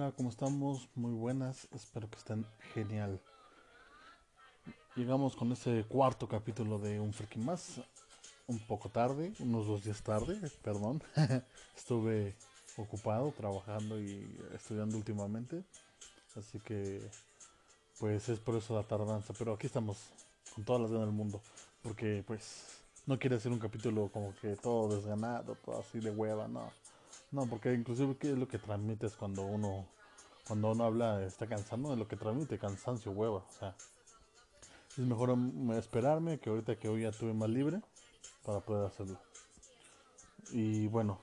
Hola, ¿cómo estamos? Muy buenas, espero que estén genial. Llegamos con este cuarto capítulo de Un Freaking Más, un poco tarde, unos dos días tarde, perdón. Estuve ocupado trabajando y estudiando últimamente, así que pues es por eso la tardanza, pero aquí estamos con todas las ganas del mundo, porque pues no quiere ser un capítulo como que todo desganado, todo así de hueva, no. No, porque inclusive qué es lo que transmites cuando uno cuando uno habla está cansando, es lo que transmite cansancio, hueva, o sea. Es mejor esperarme que ahorita que hoy ya tuve más libre para poder hacerlo. Y bueno,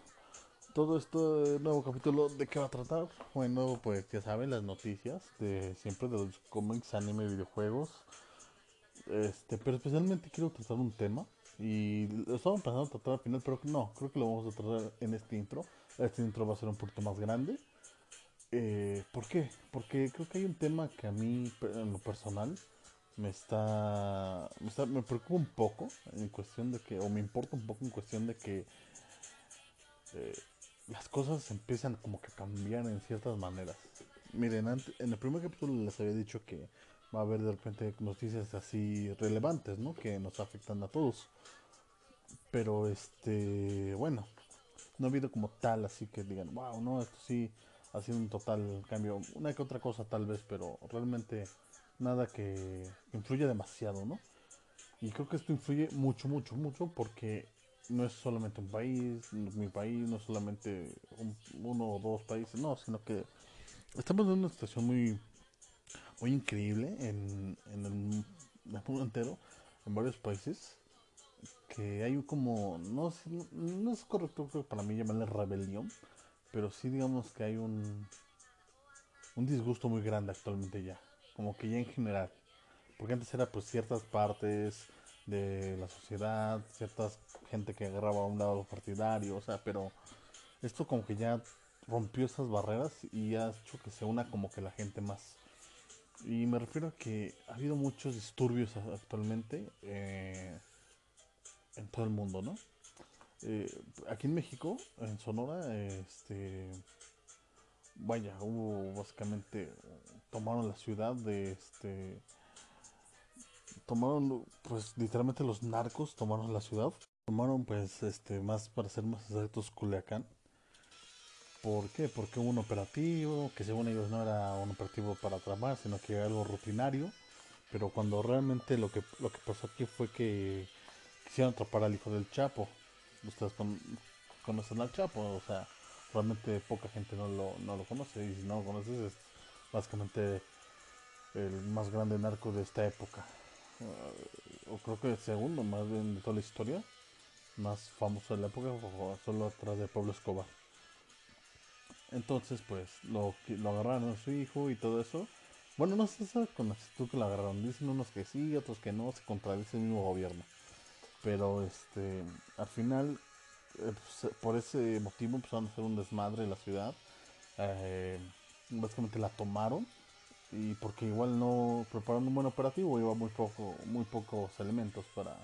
todo este nuevo capítulo de qué va a tratar. Bueno, pues ya saben las noticias de siempre de los cómics, anime, videojuegos. Este, pero especialmente quiero tratar un tema y lo estamos pensando tratar al final, pero no, creo que lo vamos a tratar en este intro. Este intro va a ser un poquito más grande. Eh, ¿Por qué? Porque creo que hay un tema que a mí, en lo personal, me está, me está, me preocupa un poco en cuestión de que, o me importa un poco en cuestión de que eh, las cosas empiezan como que a cambiar en ciertas maneras. Miren, en el primer capítulo les había dicho que va a haber de repente noticias así relevantes, ¿no? Que nos afectan a todos. Pero este, bueno, no ha habido como tal así que digan, wow, no, esto sí ha sido un total cambio. Una que otra cosa tal vez, pero realmente nada que influya demasiado, ¿no? Y creo que esto influye mucho, mucho, mucho porque no es solamente un país, mi país, no es solamente uno o dos países, no, sino que estamos en una situación muy muy increíble en, en el, mundo entero, en varios países, que hay como, no, no es correcto para mí llamarle rebelión, pero sí digamos que hay un, un disgusto muy grande actualmente ya, como que ya en general, porque antes era pues ciertas partes de la sociedad, ciertas gente que agarraba a un lado partidario, o sea, pero esto como que ya rompió esas barreras y ha hecho que se una como que la gente más. Y me refiero a que ha habido muchos disturbios actualmente eh, en todo el mundo, ¿no? Eh, aquí en México, en Sonora, este, vaya, hubo básicamente, tomaron la ciudad de, este, tomaron, pues literalmente los narcos tomaron la ciudad, tomaron pues, este, más, para ser más exactos, Culiacán ¿Por qué? Porque hubo un operativo, que según ellos no era un operativo para tramar, sino que era algo rutinario. Pero cuando realmente lo que, lo que pasó aquí fue que quisieron atrapar al hijo del Chapo. Ustedes conocen al Chapo, o sea, realmente poca gente no lo, no lo conoce. Y si no lo conoces, es básicamente el más grande narco de esta época. O creo que el segundo más bien de toda la historia. Más famoso de la época, solo atrás de Pablo Escobar. Entonces, pues, lo, lo agarraron a su hijo y todo eso. Bueno, no sé con la actitud que lo agarraron. Dicen unos que sí, otros que no. Se contradice el mismo gobierno. Pero, este, al final, eh, pues, por ese motivo empezaron a hacer un desmadre en la ciudad. Eh, básicamente la tomaron. Y porque igual no prepararon un buen operativo, iba muy poco, muy pocos elementos para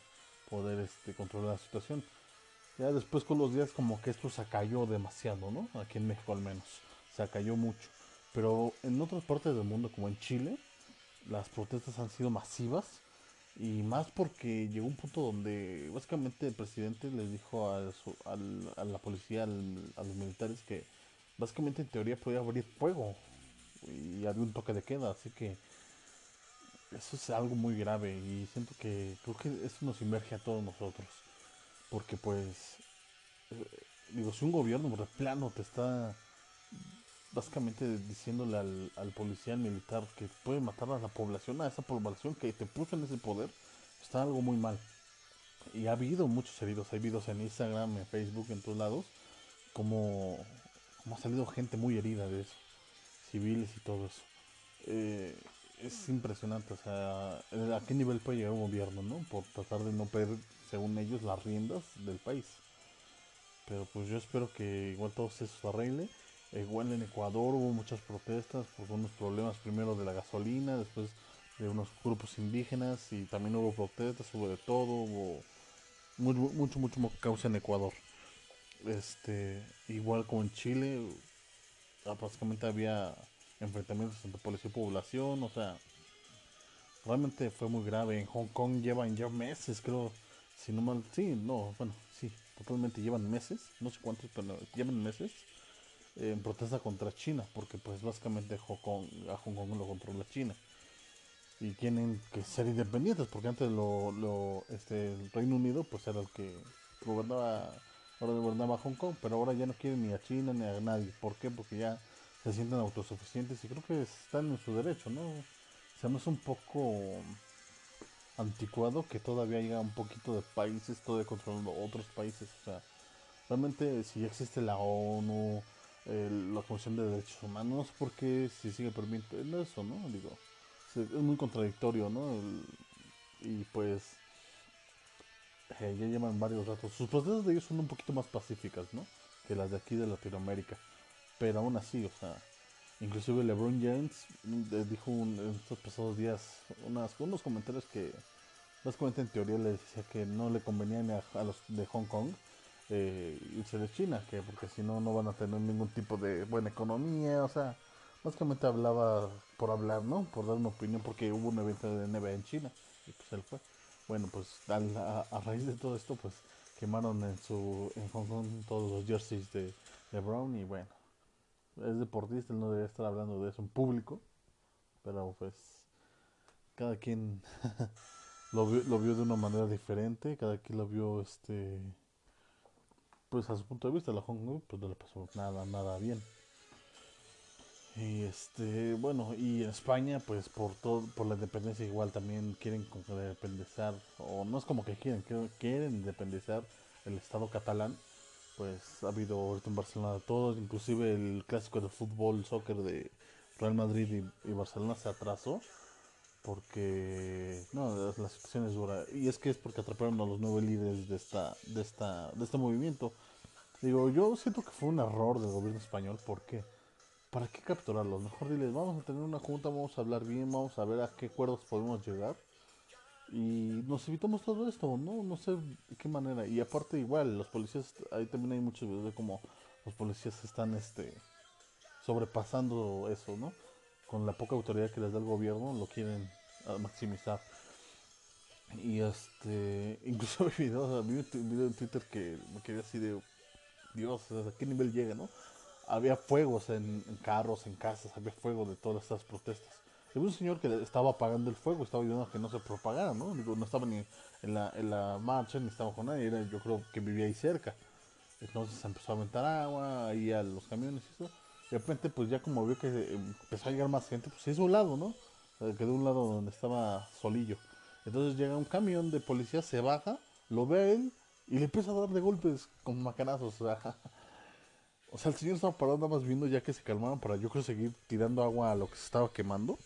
poder este, controlar la situación. Ya después con los días como que esto se cayó demasiado, ¿no? Aquí en México al menos. Se cayó mucho. Pero en otras partes del mundo, como en Chile, las protestas han sido masivas. Y más porque llegó un punto donde básicamente el presidente les dijo a, a la policía, a los militares, que básicamente en teoría podía abrir fuego. Y había un toque de queda. Así que eso es algo muy grave. Y siento que creo que eso nos inmerge a todos nosotros. Porque pues, eh, digo, si un gobierno de plano te está básicamente diciéndole al, al policía militar que puede matar a la población, a esa población que te puso en ese poder, está algo muy mal. Y ha habido muchos heridos, hay videos en Instagram, en Facebook, en todos lados, como, como ha salido gente muy herida de eso, civiles y todo eso. Eh, es impresionante, o sea, a qué nivel puede llegar un gobierno, ¿no? Por tratar de no perder según ellos, las riendas del país. Pero pues yo espero que igual todo se arregle. Igual en Ecuador hubo muchas protestas por unos problemas primero de la gasolina, después de unos grupos indígenas y también hubo protestas, hubo de todo, hubo mucho, mucho, mucho causa en Ecuador. Este, igual como en Chile, ah, básicamente había enfrentamientos entre policía y población, o sea, realmente fue muy grave. En Hong Kong llevan ya meses, creo, si no mal, sí, no, bueno, sí, totalmente llevan meses, no sé cuántos, pero llevan meses en protesta contra China, porque pues básicamente Hong Kong, a Hong Kong lo controla China. Y tienen que ser independientes, porque antes lo, lo, este, el Reino Unido pues era el que gobernaba, ahora gobernaba Hong Kong, pero ahora ya no quieren ni a China ni a nadie. ¿Por qué? Porque ya se sienten autosuficientes y creo que están en su derecho, ¿no? Se me hace un poco anticuado que todavía haya un poquito de países todavía controlando otros países. O sea, realmente si ya existe la ONU, la Comisión de Derechos Humanos, ¿por qué si sigue permitiendo eso, no? Digo, es muy contradictorio, ¿no? y pues eh, ya llevan varios ratos. Sus protestas de ellos son un poquito más pacíficas, ¿no? Que las de aquí de Latinoamérica. Pero aún así, o sea, inclusive LeBron James eh, dijo en estos pasados días unas, unos comentarios que básicamente en teoría le decía que no le convenían a, a los de Hong Kong eh, irse de China, que porque si no, no van a tener ningún tipo de buena economía, o sea, básicamente hablaba por hablar, ¿no? Por dar una opinión, porque hubo un evento de NBA en China, y pues él fue. Bueno, pues a, raíz de todo esto, pues quemaron en su en Hong Kong todos los jerseys de, de Brown y bueno, es deportista, él no debe estar hablando de eso en público, pero pues cada quien lo, vio, lo vio de una manera diferente, cada quien lo vio este pues a su punto de vista la Hong Kong pues no le pasó nada, nada bien. Y este, bueno, y en España, pues por todo, por la independencia igual también quieren independizar, o no es como que quieren, quieren independizar el Estado catalán. Pues ha habido ahorita en Barcelona todo, inclusive el clásico de fútbol, soccer de Real Madrid y, y Barcelona se atrasó porque no la situación es dura y es que es porque atraparon a los nueve líderes de esta de esta de este movimiento. Digo yo siento que fue un error del gobierno español porque para qué capturarlos mejor diles vamos a tener una junta vamos a hablar bien vamos a ver a qué acuerdos podemos llegar y nos evitamos todo esto no no sé de qué manera. Y aparte igual los policías ahí también hay muchos videos de cómo los policías están este sobrepasando eso no con la poca autoridad que les da el gobierno, lo quieren ah, maximizar. Y este, incluso videos, vi un video en Twitter que me quedé así de, Dios, ¿a qué nivel llega, no? Había fuegos en, carros, en casas, había fuego de todas estas protestas. Había un señor que estaba apagando el fuego, estaba ayudando a que no se propagara, ¿no? No estaba ni en la, en la marcha, ni estaba con nadie, era, yo creo que vivía ahí cerca. Entonces empezó a aventar agua ahí a los camiones y eso de repente, pues ya como vio que eh, empezó a llegar más gente, pues se hizo un lado, ¿no? quedó un lado donde estaba solillo. Entonces llega un camión de policía, se baja, lo ve él y le empieza a dar de golpes con macanazos. O sea, o sea, el señor estaba parado nada más viendo ya que se calmaron para yo creo seguir tirando agua a lo que se estaba quemando.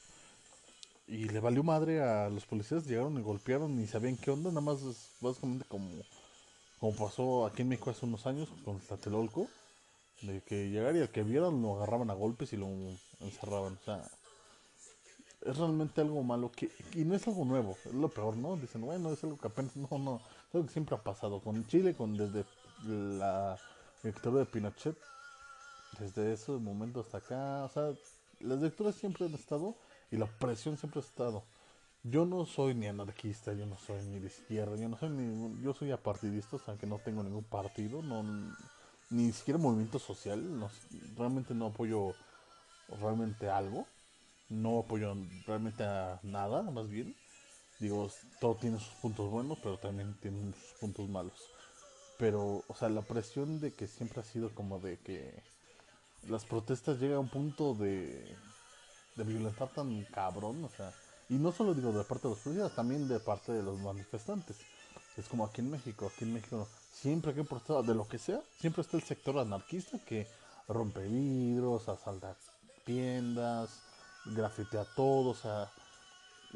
Y le valió madre a los policías, llegaron y golpearon y sabían qué onda, nada más básicamente como, como pasó aquí en México hace unos años con Tlatelolco de que llegar y al que vieran lo agarraban a golpes y lo encerraban. O sea, es realmente algo malo que y no es algo nuevo, es lo peor, ¿no? Dicen, bueno, es algo que apenas no, no, es algo que siempre ha pasado con Chile, con desde la dictadura de Pinochet, desde ese momento hasta acá, o sea, las dictaduras siempre han estado y la opresión siempre ha estado. Yo no soy ni anarquista, yo no soy ni de izquierda, yo no soy ni, yo soy apartidista, aunque no tengo ningún partido, no ni siquiera movimiento social, realmente no apoyo realmente algo, no apoyo realmente a nada, más bien. Digo, todo tiene sus puntos buenos, pero también tiene sus puntos malos. Pero, o sea, la presión de que siempre ha sido como de que las protestas llegan a un punto de, de violentar tan cabrón, o sea, y no solo digo de parte de los policías, también de parte de los manifestantes. Es como aquí en México, aquí en México siempre que protesta de lo que sea, siempre está el sector anarquista que rompe vidrios, asalta tiendas, grafitea todo, o sea,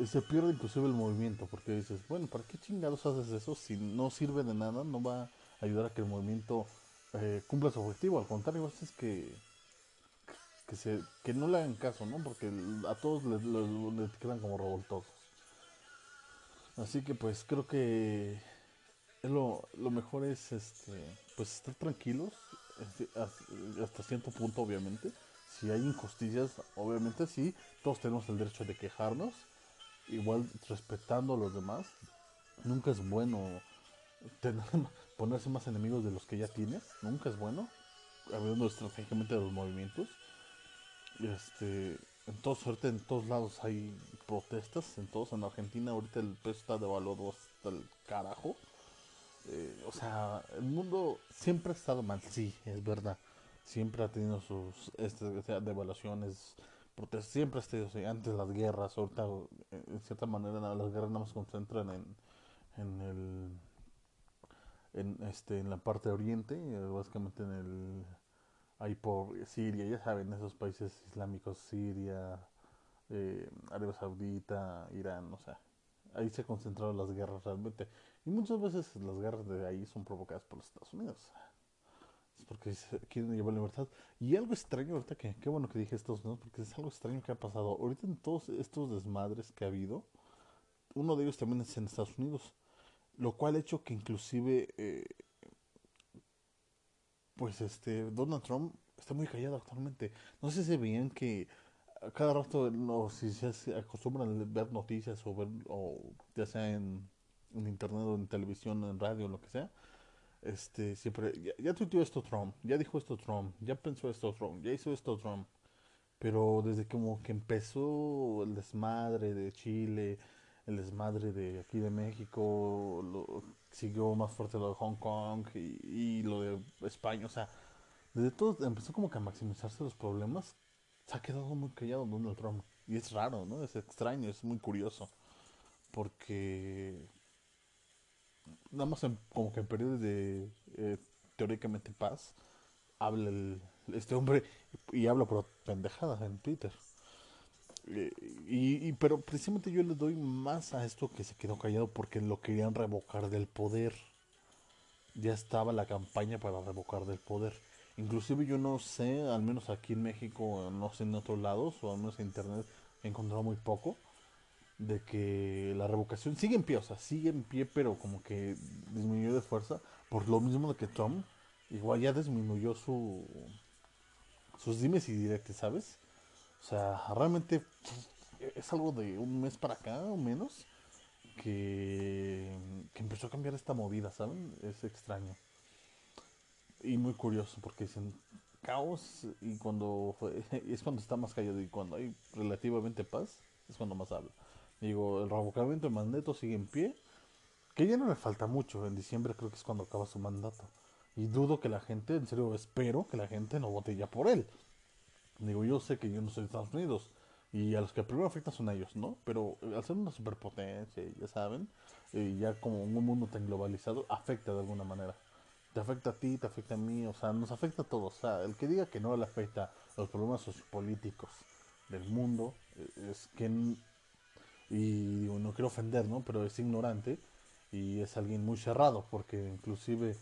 se pierde inclusive el movimiento, porque dices, bueno, ¿para qué chingados haces eso si no sirve de nada? No va a ayudar a que el movimiento eh, cumpla su objetivo, al contrario, es que que, se, que no le hagan caso, ¿no? Porque a todos les, quedan como revoltosos. Así que pues creo que lo, lo mejor es este pues estar tranquilos este, hasta cierto punto obviamente si hay injusticias, obviamente sí, todos tenemos el derecho de quejarnos, igual respetando a los demás. Nunca es bueno tener, ponerse más enemigos de los que ya tienes, nunca es bueno, hablando estratégicamente de los movimientos. Este, en todos, suerte en todos lados hay protestas, en todos, en Argentina ahorita el peso está devaluado hasta el carajo. Eh, o sea, el mundo siempre ha estado mal, sí, es verdad. Siempre ha tenido sus este, devaluaciones, protestas, siempre ha así. Antes las guerras, ahorita, en cierta manera, las guerras más se concentran en, en el en este en la parte de oriente básicamente en el ahí por Siria ya saben esos países islámicos Siria eh, Arabia Saudita Irán o sea ahí se concentraron las guerras realmente y muchas veces las guerras de ahí son provocadas por los Estados Unidos. Es porque quieren llevar libertad. Y algo extraño ahorita que qué bueno que dije Estados Unidos porque es algo extraño que ha pasado. Ahorita en todos estos desmadres que ha habido uno de ellos también es en Estados Unidos lo cual ha hecho que inclusive eh, pues este Donald Trump está muy callado actualmente. No sé si veían que cada rato no si se acostumbran a ver noticias o ver o ya sea en, en internet o en televisión en radio lo que sea este siempre ya, ya tuiteó esto Trump ya dijo esto Trump ya pensó esto Trump ya hizo esto Trump pero desde como que empezó el desmadre de Chile el desmadre de aquí de México, siguió más fuerte lo de Hong Kong y, lo de España, o sea, desde todo empezó como que a maximizarse los problemas, se ha quedado muy callado Donald Trump. Y es raro, ¿no? Es extraño, es muy curioso. Porque nada más como que en periodos de eh, teóricamente paz, habla el, este hombre y habla por pendejadas en Twitter. Eh, y, pero precisamente yo le doy más a esto que se quedó callado porque lo querían revocar del poder. Ya estaba la campaña para revocar del poder. Inclusive yo no sé, al menos aquí en México, no sé en otros lados, o al menos en internet he encontrado muy poco, de que la revocación sigue en pie, o sea, sigue en pie, pero como que disminuyó de fuerza, por lo mismo de que Trump igual ya disminuyó su sus dimes y directos, ¿sabes? O sea, realmente es algo de un mes para acá o menos que, empezó a cambiar esta movida, ¿saben? Es extraño. Y muy curioso porque dicen caos y cuando es cuando está más callado y cuando hay relativamente paz es cuando más habla. Digo, el revocamiento de mandato sigue en pie, que ya no le falta mucho, en diciembre creo que es cuando acaba su mandato. Y dudo que la gente, en serio espero que la gente no vote ya por él. Digo, yo sé que yo no soy de Estados Unidos y a los que primero afecta son ellos, ¿no? Pero al ser una superpotencia, ya saben, y ya como un mundo tan globalizado, afecta de alguna manera. Te afecta a ti, te afecta a mí, o sea, nos afecta a todos. O sea, el que diga que no le afecta los problemas sociopolíticos del mundo eh, es que, y no quiero ofender, ¿no? Pero es ignorante y es alguien muy cerrado, porque inclusive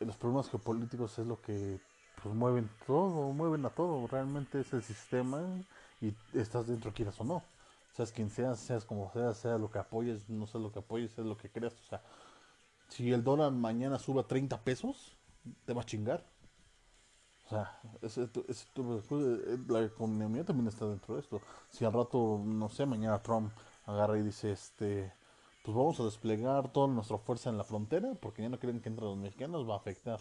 los problemas geopolíticos es lo que pues mueven todo, mueven a todo, realmente es el sistema y estás dentro quieras o no. Seas quien seas, seas como seas, sea lo que apoyes, no sé lo que apoyes, sea lo que creas, o sea, si el dólar mañana sube a 30 pesos, te va a chingar. O sea, la economía también está dentro de esto. Si al rato, no sé, mañana Trump agarra y dice, este, pues vamos a desplegar toda nuestra fuerza en la frontera, porque ya no quieren que entren los mexicanos, va a afectar.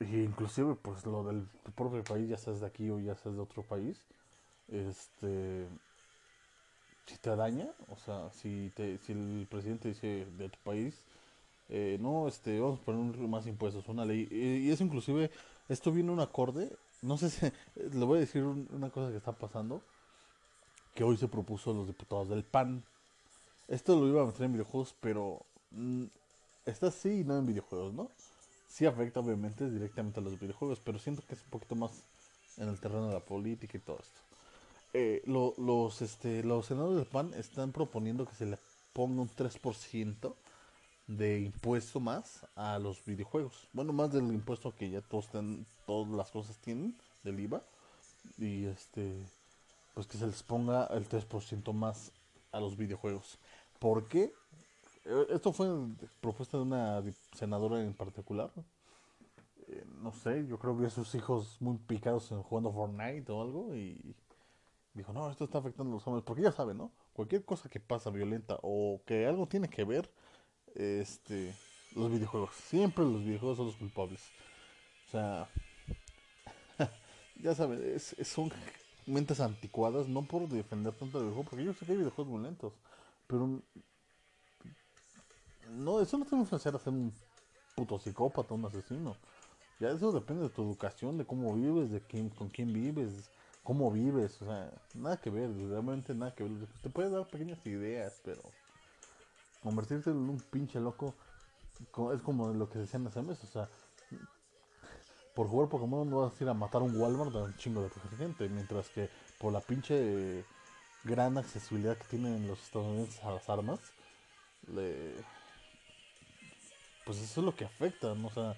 Y inclusive pues lo del propio país, ya seas de aquí o ya seas de otro país, este si te daña, o sea, si te, si el presidente dice de tu país, eh, no, este, vamos a poner más impuestos, una ley, y, eso inclusive, esto viene un acorde, no sé si, le voy a decir una cosa que está pasando, que hoy se propuso los diputados del PAN, esto lo iba a meter en videojuegos, pero mm, está así y no en videojuegos, ¿no? sí afecta obviamente directamente a los videojuegos, pero siento que es un poquito más en el terreno de la política y todo esto. Eh, los, este, los senadores del PAN están proponiendo que se le ponga un 3% de impuesto más a los videojuegos. Bueno, más del impuesto que ya todos todas las cosas tienen del IVA. Y este, pues que se les ponga el 3% más a los videojuegos. ¿Por qué? Eh, esto fue propuesta de una senadora en particular. eh, no sé, yo creo que sus hijos muy picados en jugando Fortnite o algo y dijo, no, esto está afectando a los hombres, porque ya saben, ¿no? Cualquier cosa que pasa violenta o que algo tiene que ver, este, los videojuegos, siempre los videojuegos son los culpables. O sea, ya saben, es, son mentes anticuadas, no por defender tanto el videojuego, porque yo sé que hay videojuegos muy lentos, pero no, eso no te va a influenciar un puto psicópata, un asesino. Ya eso depende de tu educación, de cómo vives, de quién, con quién vives, cómo vives, o sea, nada que ver, realmente nada que ver. Te puede dar pequeñas ideas, pero convertirte en un pinche loco es como lo que decían hace meses, o sea, por jugar Pokémon no vas a ir a matar un Walmart de un chingo de gente, mientras que por la pinche gran accesibilidad que tienen los estadounidenses a las armas, le... pues eso es lo que afecta, ¿no? o sea,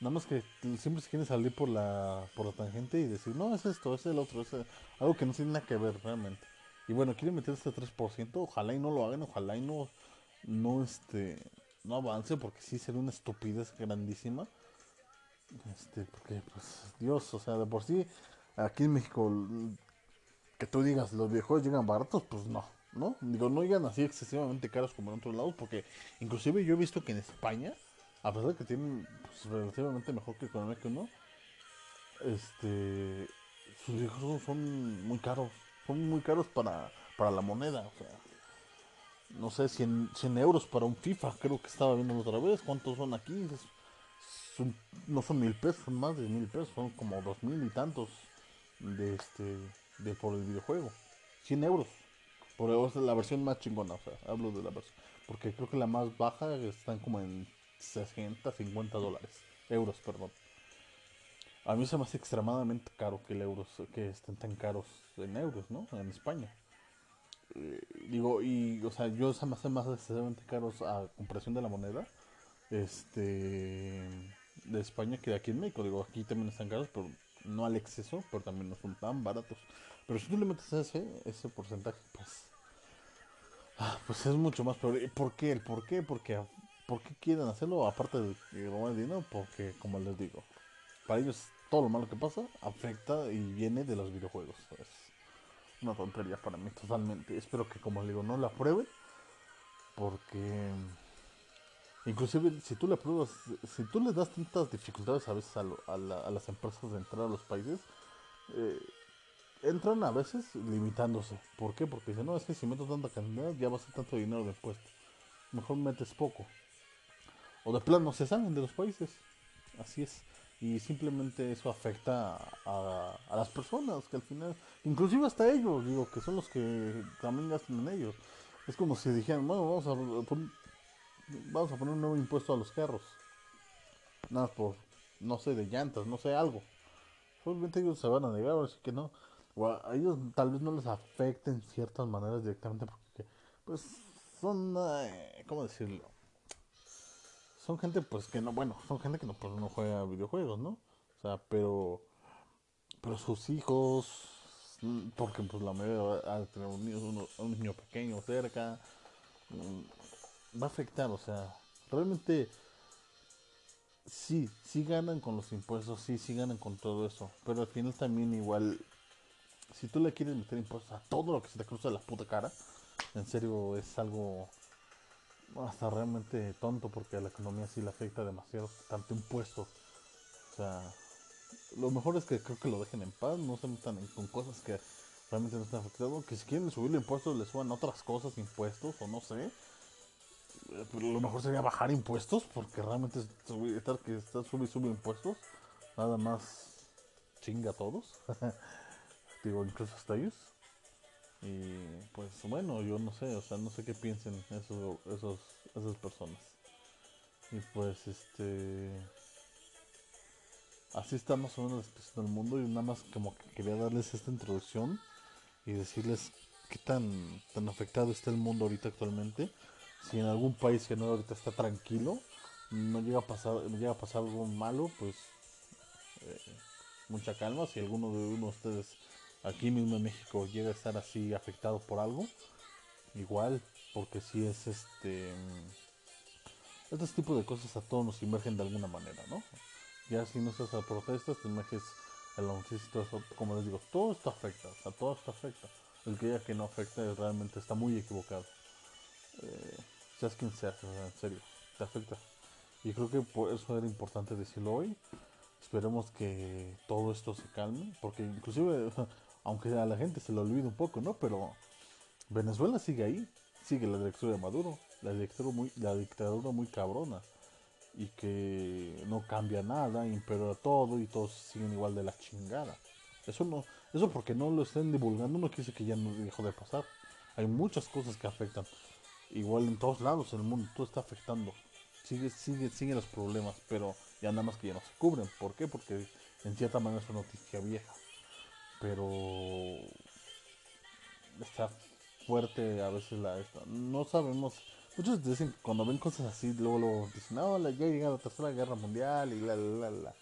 Nada más que siempre se quiere salir por la, por la tangente y decir, no, es esto, es el otro, es algo que no tiene nada que ver realmente. Y bueno, quieren meter este 3%, ojalá y no lo hagan, ojalá y no, no, este, no avance, porque sí sería una estupidez grandísima. Este, porque, pues, Dios, o sea, de por sí, aquí en México, que tú digas, los viejos llegan baratos, pues no, ¿no? Digo, no llegan así excesivamente caros como en otros lados, porque inclusive yo he visto que en España, a pesar de que tienen pues, relativamente mejor que economía que uno, este, sus hijos son muy caros, son muy caros para, para la moneda, o sea, no sé, 100, 100 euros para un FIFA, creo que estaba viendo otra vez, ¿cuántos son aquí? no son mil pesos, son más de mil pesos, son como dos mil y tantos de este, de por el videojuego, 100 euros. Por la versión más chingona, o sea, hablo de la versión. Porque creo que la más baja están como en 60, 50 dólares. Euros, perdón. A mí se me hace extremadamente caro que el euros, que estén tan caros en euros, ¿no? En España. Digo, y, o sea, yo me hace más excesivamente caros a comparación de la moneda. Este. De España que de aquí en México. Digo, aquí también están caros, pero no al exceso, pero también no son tan baratos. Pero si tú le metes ese, ese porcentaje, pues. Ah, pues es mucho más peor. ¿Por qué? ¿El por qué? Porque ¿Por qué quieren hacerlo? Aparte de robar dinero, porque como les digo, para ellos todo lo malo que pasa afecta y viene de los videojuegos. Es una tontería para mí totalmente. Espero que como les digo no la prueben, porque inclusive si tú le pruebas, si tú le das tantas dificultades a veces a, las empresas de entrar a los países, eh, entran a veces limitándose. ¿Por qué? Porque dicen, no, es que si meto tanta cantidad ya va a ser tanto dinero de impuesto. Mejor metes poco o de plano se salen de los países. Así es. Y simplemente eso afecta a, las personas que al final, inclusive hasta ellos, digo, que son los que también gastan en ellos. Es como si dijeran, bueno, vamos a, vamos a poner un nuevo impuesto a los carros. Nada por, no sé, de llantas, no sé, algo. Obviamente ellos se van a negar, así que no. O a ellos tal vez no les afecten ciertas maneras directamente porque, pues, son, eh, ¿cómo decirlo? Son gente pues que no, bueno, son gente que no, pues, no juega videojuegos, ¿no? O sea, pero, pero sus hijos, porque pues la mayoría va a tener un niño, un niño pequeño cerca, mm, va a afectar, o sea, realmente sí, sí ganan con los impuestos, sí, sí ganan con todo eso, pero al final también igual, si tú le quieres meter impuestos a todo lo que se te cruza la puta cara, en serio es algo hasta realmente tonto porque a la economía sí le afecta demasiado tanto impuesto. O sea, lo mejor es que creo que lo dejen en paz, no se metan con cosas que realmente no están afectando. Que si quieren subir impuestos, le suban otras cosas, impuestos o no sé. Eh, pero lo mejor sería bajar impuestos porque realmente estar que sube y sube impuestos, nada más chinga a todos. Digo, incluso hasta ellos. Y pues bueno, yo no sé, o sea, no sé qué piensen esos, esos, esas personas. Y pues este... Así está más o menos la del mundo y nada más como que quería darles esta introducción y decirles qué tan, tan afectado está el mundo ahorita actualmente. Si en algún país que no ahorita está tranquilo, no llega a pasar, no llega a pasar algo malo, pues eh, mucha calma. Si alguno de uno de ustedes aquí mismo en México llega a estar así afectado por algo, igual, porque si es este... Este tipo de cosas a todos nos emergen de alguna manera, ¿no? Ya si no estás a protestas, te el todo eso, como les digo, todo esto afecta, o sea, todo esto afecta. El que diga que no afecta realmente está muy equivocado. Eh, seas quien seas, en serio, te afecta. Y creo que por eso era importante decirlo hoy. Esperemos que todo esto se calme, porque inclusive, aunque a la gente se lo olvide un poco, ¿no? Pero Venezuela sigue ahí, sigue la dictadura de Maduro, la dictadura muy, la dictadura muy cabrona y que no cambia nada, impera todo y todos siguen igual de la chingada. Eso no, eso porque no lo estén divulgando no decir que ya no dejó de pasar. Hay muchas cosas que afectan. Igual en todos lados el mundo todo está afectando. Sigue, sigue, siguen los problemas, pero ya nada más que ya no se cubren. ¿Por qué? Porque en cierta manera es una noticia vieja. Pero está fuerte a veces la esta. No sabemos Muchos dicen, cuando ven cosas así, luego, luego dicen, no, ya llega la tercera guerra mundial y la, la, la.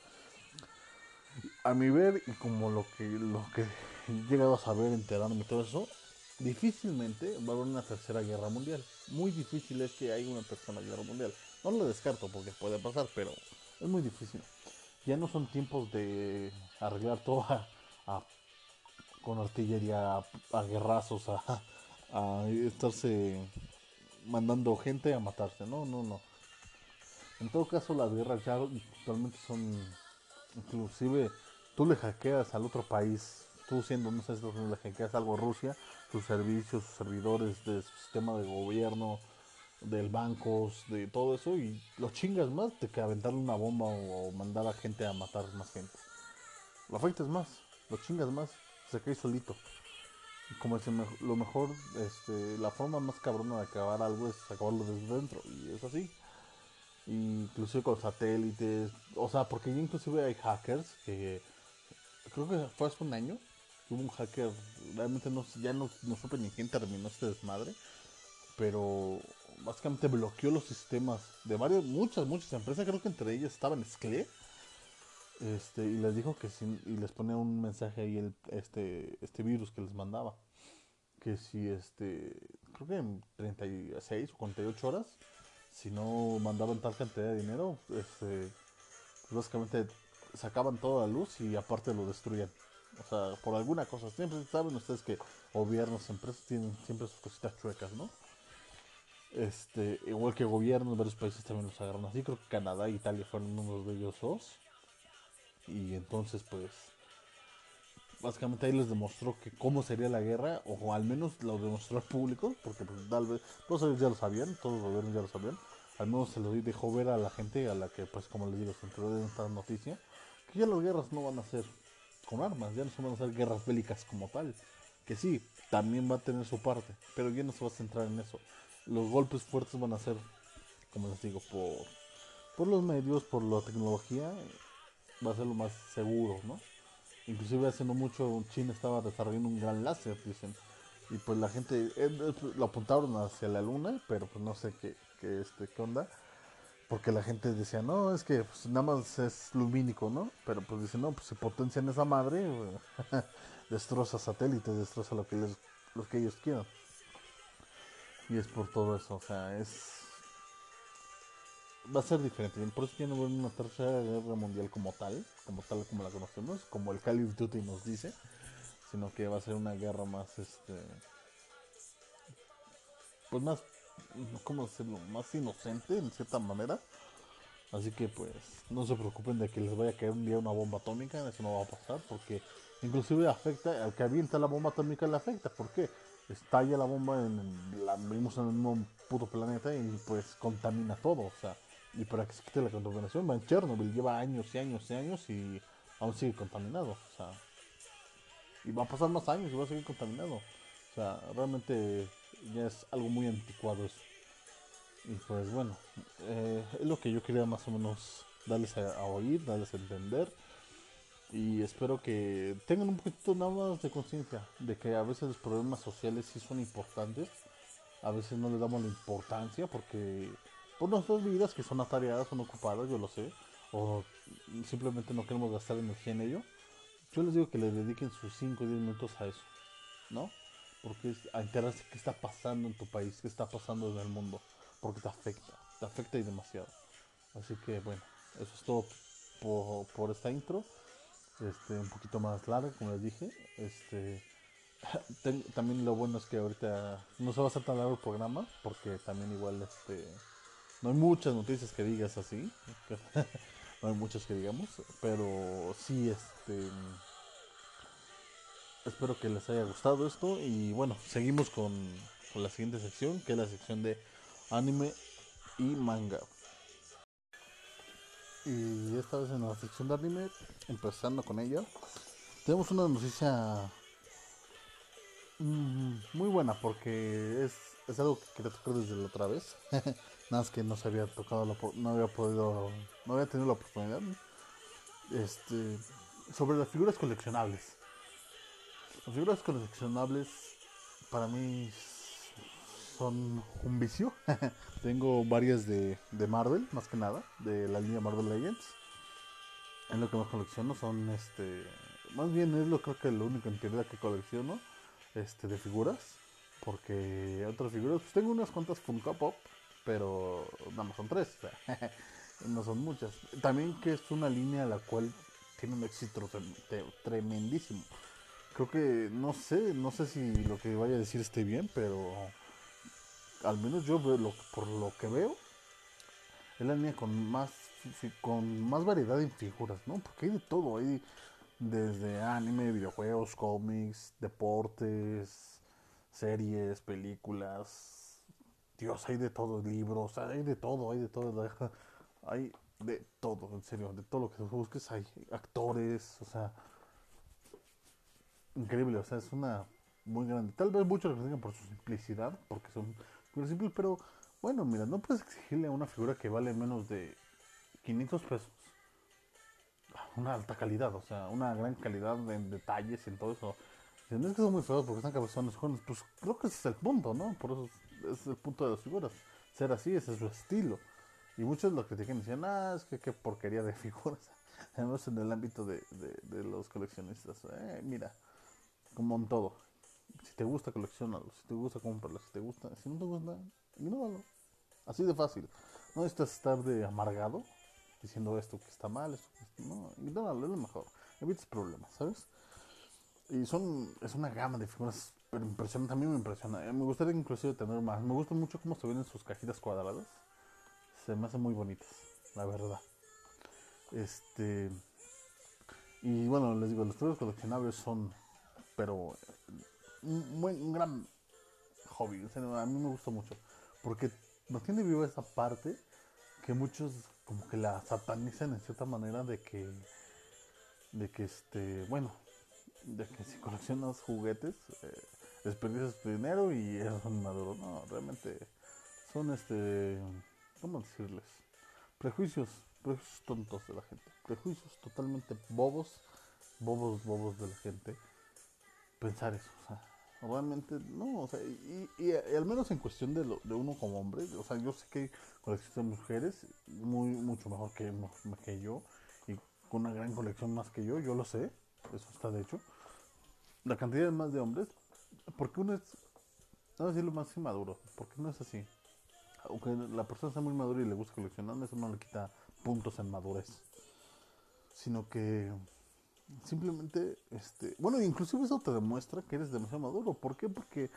A mi ver, y como lo que, lo que he llegado a saber, enterarme todo eso, difícilmente va a haber una tercera guerra mundial. Muy difícil es que haya una tercera guerra mundial. No lo descarto porque puede pasar, pero es muy difícil. Ya no son tiempos de arreglar todo con artillería, a, guerrazos, a, a estarse mandando gente a matarse. No, no, no. En todo caso, las guerras ya actualmente son. Inclusive, tú le hackeas al otro país. Tú siendo, no sé, le hackeas algo a Rusia, sus servicios, sus servidores de su sistema de gobierno, del bancos, de todo eso, y lo chingas más de que aventarle una bomba o, mandar a gente a matar más gente. Lo afectas más, lo chingas más, se cae solito como es lo mejor, este, la forma más cabrona de acabar algo es acabarlo desde dentro, y es así. inclusive con satélites, o sea, porque ya inclusive hay hackers que creo que fue hace un año, hubo un hacker, realmente no, ya no, no supe ni quién terminó este desmadre, pero básicamente bloqueó los sistemas de varias, muchas, muchas empresas, creo que entre ellas estaban Scle este, y les dijo que si, y les ponía un mensaje ahí el, este, este virus que les mandaba. Que si este, creo que en 36 o 48 horas, si no mandaban tal cantidad de dinero, este, pues básicamente sacaban toda la luz y aparte lo destruían. O sea, por alguna cosa. Siempre saben ustedes que gobiernos, empresas tienen siempre sus cositas chuecas, ¿no? Este, igual que gobiernos, varios países también los agarran así. Creo que Canadá e Italia fueron unos de ellos dos. Y entonces, pues, básicamente ahí les demostró que cómo sería la guerra, o al menos lo demostró al público, porque pues, tal vez todos ellos ya lo sabían, todos los gobiernos ya lo sabían. Al menos se lo dejó ver a la gente a la que, pues, como les digo, se enteró de esta noticia, que ya las guerras no van a ser con armas, ya no van a ser guerras bélicas como tal. Que sí, también va a tener su parte, pero ya no se va a centrar en eso. Los golpes fuertes van a ser, como les digo, por, por los medios, por la tecnología va a ser lo más seguro, ¿no? Inclusive hace no mucho China estaba desarrollando un gran láser, dicen. Y pues la gente eh, lo apuntaron hacia la luna, pero pues no sé qué, qué, este, qué onda. Porque la gente decía, no, es que pues, nada más es lumínico, ¿no? Pero pues dicen, no, pues se potencia en esa madre, destroza satélites, destroza lo que, les, lo que ellos quieran. Y es por todo eso, o sea, es va a ser diferente. Por eso ya no va una tercera guerra mundial como tal, como tal como la conocemos, como el Call of Duty nos dice, sino que va a ser una guerra más, este, pues más, ¿cómo decirlo? Más inocente en cierta manera. Así que pues no se preocupen de que les vaya a caer un día una bomba atómica, eso no va a pasar porque inclusive afecta, al que avienta la bomba atómica le afecta, ¿por qué? Estalla la bomba en la vimos en el puto planeta y pues contamina todo, o sea, y para que se quite la contaminación, en Chernobyl, lleva años y años y años y aún sigue contaminado. O sea, y va a pasar más años y va a seguir contaminado. O sea, realmente ya es algo muy anticuado eso. Y pues bueno, eh, es lo que yo quería más o menos darles a, oír, darles a entender. Y espero que tengan un poquito nada más de conciencia de que a veces los problemas sociales sí son importantes. A veces no le damos la importancia porque por nuestras vidas que son atareadas, son ocupadas, yo lo sé, o simplemente no queremos gastar energía en ello, yo les digo que le dediquen sus 5 o 10 minutos a eso, ¿no? Porque es a enterarse qué está pasando en tu país, qué está pasando en el mundo, porque te afecta, te afecta y demasiado. Así que bueno, eso es todo por, por esta intro. Este, un poquito más larga, como les dije. Este, también lo bueno es que ahorita no se va a hacer tan largo el programa, porque también igual este no hay muchas noticias que digas así. no hay muchas que digamos, pero sí este espero que les haya gustado esto y bueno, seguimos con, con la siguiente sección, que es la sección de anime y manga. Y esta vez en la sección de anime, empezando con ella, tenemos una noticia mm, muy buena porque es, es algo que quería tocar desde la otra vez. Nada más que no se había tocado, no había podido, no había tenido la oportunidad. Este, sobre las figuras coleccionables. Las figuras coleccionables para mí son un vicio. Tengo varias de, de, Marvel, más que nada, de la línea Marvel Legends. Es lo que más colecciono, son este. Más bien es lo creo que lo único en teoría que colecciono este, de figuras. Porque otras figuras, pues tengo unas cuantas Funko Pop, pero nada más son tres. no son muchas. También que es una línea la cual tiene un éxito tremendísimo. Creo que no sé, no sé si lo que vaya a decir esté bien, pero al menos yo veo por lo que veo, es la línea con más con más variedad en figuras, ¿no? Porque hay de todo, hay desde anime, videojuegos, cómics, deportes, series, películas, Dios, hay de todo, libros, hay de todo, hay de todo, hay de todo, en serio, de todo lo que busques hay actores, o sea, increíble, o sea, es una muy grande. Tal vez muchos lo digan por su simplicidad, porque son simple, pero bueno, mira, no puedes exigirle a una figura que vale menos de 500 pesos una alta calidad, o sea, una gran calidad en detalles y en todo eso. No es que son muy feos porque están cabezones, pues creo que ese es el punto, ¿no? Por eso es, el punto de las figuras. Ser así, ese es su estilo. Y muchos lo critican y dicen, ah, es que qué porquería de figuras. Además, en el ámbito de, de, los coleccionistas, eh, mira, como en todo, si te gusta, coleccionalo. Si te gusta, cómpralo. Si te gusta, si no te gusta, ignóralo. Así de fácil. No necesitas estar de amargado diciendo esto que está mal, esto que está... No, ignóralo, es lo mejor. Evitas problemas, ¿sabes? Y son, es una gama de figuras pero impresionante. A mí me impresiona. Eh, me gustaría inclusive tener más. Me gusta mucho cómo se ven en sus cajitas cuadradas. Se me hacen muy bonitas, la verdad. Este. Y bueno, les digo, los figuras coleccionables son. Pero un, buen, gran hobby. a mí me gusta mucho. Porque no tiene vivo esa parte que muchos como que la satanizan en cierta manera de que de que este bueno de que si coleccionas juguetes eh, desperdicias tu dinero y eres un maduro no realmente son este cómo decirles prejuicios prejuicios tontos de la gente prejuicios totalmente bobos bobos bobos de la gente pensar eso o sea Realmente no, o sea, y, y, al menos en cuestión de, lo, de uno como hombre, o sea, yo sé que colección de mujeres muy mucho mejor que, que yo y con una gran colección más que yo, yo lo sé, eso está de hecho. La cantidad más de hombres, porque uno es, no decirlo más inmaduro, porque no es así. Aunque la persona sea muy madura y le gusta coleccionar, eso no le quita puntos en madurez, sino que simplemente, este, bueno, inclusive eso te demuestra que eres demasiado maduro. ¿Por qué? Porque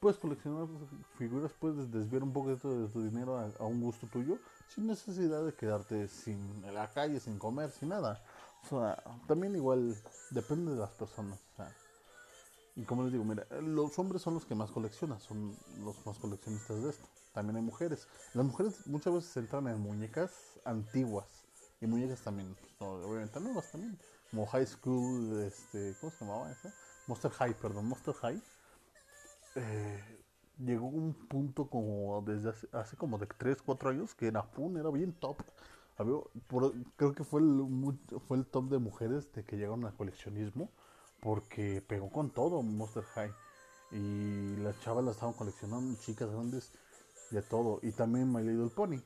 puedes coleccionar figuras, puedes desviar un poco de tu dinero a, un gusto tuyo sin necesidad de quedarte sin la calle, sin comer, sin nada. O sea, también igual depende de las personas. O sea, y como les digo, mira, los hombres son los que más coleccionan, son los más coleccionistas de esto. También hay mujeres. Las mujeres muchas veces entran en muñecas antiguas y muñecas también, pues, obviamente nuevas también como High School, este, ¿cómo se llamaba esa? Monster High, perdón, Monster High. Eh, llegó un punto como desde hace, como de 3, 4 años que era pum, era bien top. creo que fue el, fue el top de mujeres de que llegaron al coleccionismo porque pegó con todo Monster High. Y las chavas la estaban coleccionando, chicas grandes, de todo. Y también My Little Pony.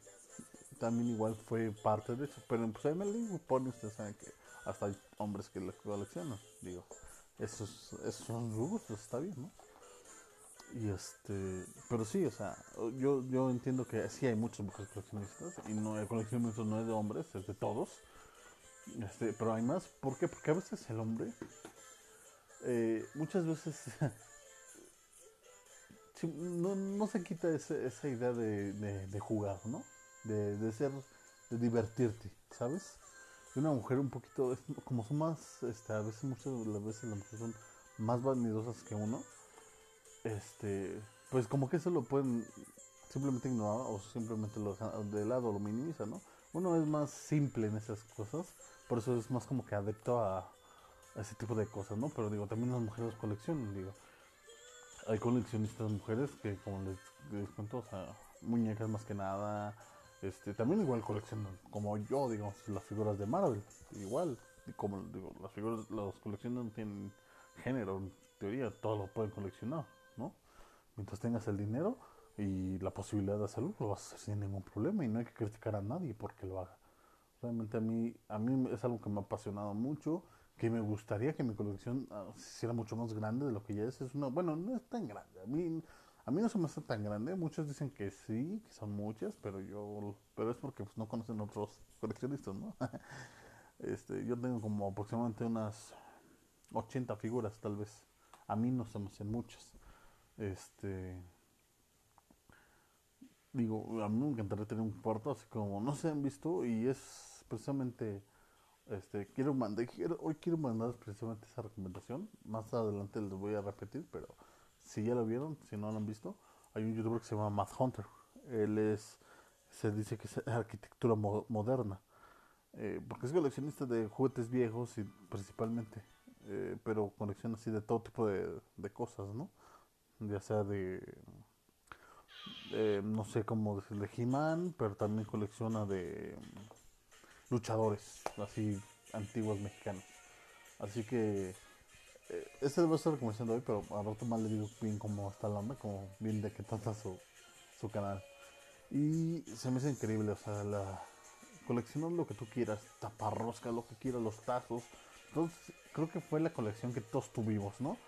También igual fue parte de eso. Pero pues My Little Pony, ustedes saben que hasta hay hombres que la coleccionan, digo, esos, esos son gustos, está bien, ¿no? Y este, pero sí, o sea, yo, yo entiendo que sí hay muchas mujeres coleccionistas y no el coleccionismo no es de hombres, es de todos, Este, pero hay más. ¿Por qué? Porque a veces el hombre, eh, muchas veces, no, no se quita ese- esa idea de, jugar, ¿no? De, ser, de divertirte, ¿sabes? Y una mujer un poquito, como son más, este, a veces, muchas veces las mujeres son más vanidosas que uno, este, pues como que eso lo pueden simplemente ignorar o simplemente lo dejan de lado, lo minimizan, ¿no? Uno es más simple en esas cosas, por eso es más como que adepto a ese tipo de cosas, ¿no? Pero digo, también las mujeres coleccionan, digo. Hay coleccionistas mujeres que, como les, les cuento, o sea, muñecas más que nada, este, también igual coleccionan, como yo, digamos, las figuras de Marvel, igual, como digo, las figuras, las colecciones no tienen género, en teoría, todo lo pueden coleccionar, ¿no? Mientras tengas el dinero y la posibilidad de hacerlo, lo vas a hacer sin ningún problema y no hay que criticar a nadie porque lo haga. Realmente a mí, a mí es algo que me ha apasionado mucho, que me gustaría que mi colección ah, hiciera mucho más grande de lo que ya es. es bueno, no es tan grande. A mí, a mí no se me hace tan grande. Muchos dicen que sí, que son muchas, pero yo, pero es porque pues, no conocen otros coleccionistas, ¿no? este, yo tengo como aproximadamente unas 80 figuras, tal vez. A mí no se me hacen muchas. Este, digo, a mí me encantaría tener un cuarto así como no se han visto y es precisamente este quiero mandar quiero, hoy quiero mandar precisamente esa recomendación. Más adelante les voy a repetir pero si ya lo vieron si no lo han visto hay un youtuber que se llama Matt Hunter. Él es se dice que es arquitectura mo- moderna eh, porque es coleccionista de juguetes viejos y principalmente eh, pero colecciona así de todo tipo de, de cosas no ya sea de eh, no sé cómo decirle, He-Man, pero también colecciona de luchadores, así antiguos mexicanos. Así que eh, este lo voy a estar recomendando hoy, pero a rato más le digo bien cómo está la onda, como bien de qué trata su, su canal. Y se me hace increíble, o sea, la coleccionar lo que tú quieras, taparrosca, lo que quieras, los tazos. Entonces, creo que fue la colección que todos tuvimos, ¿no?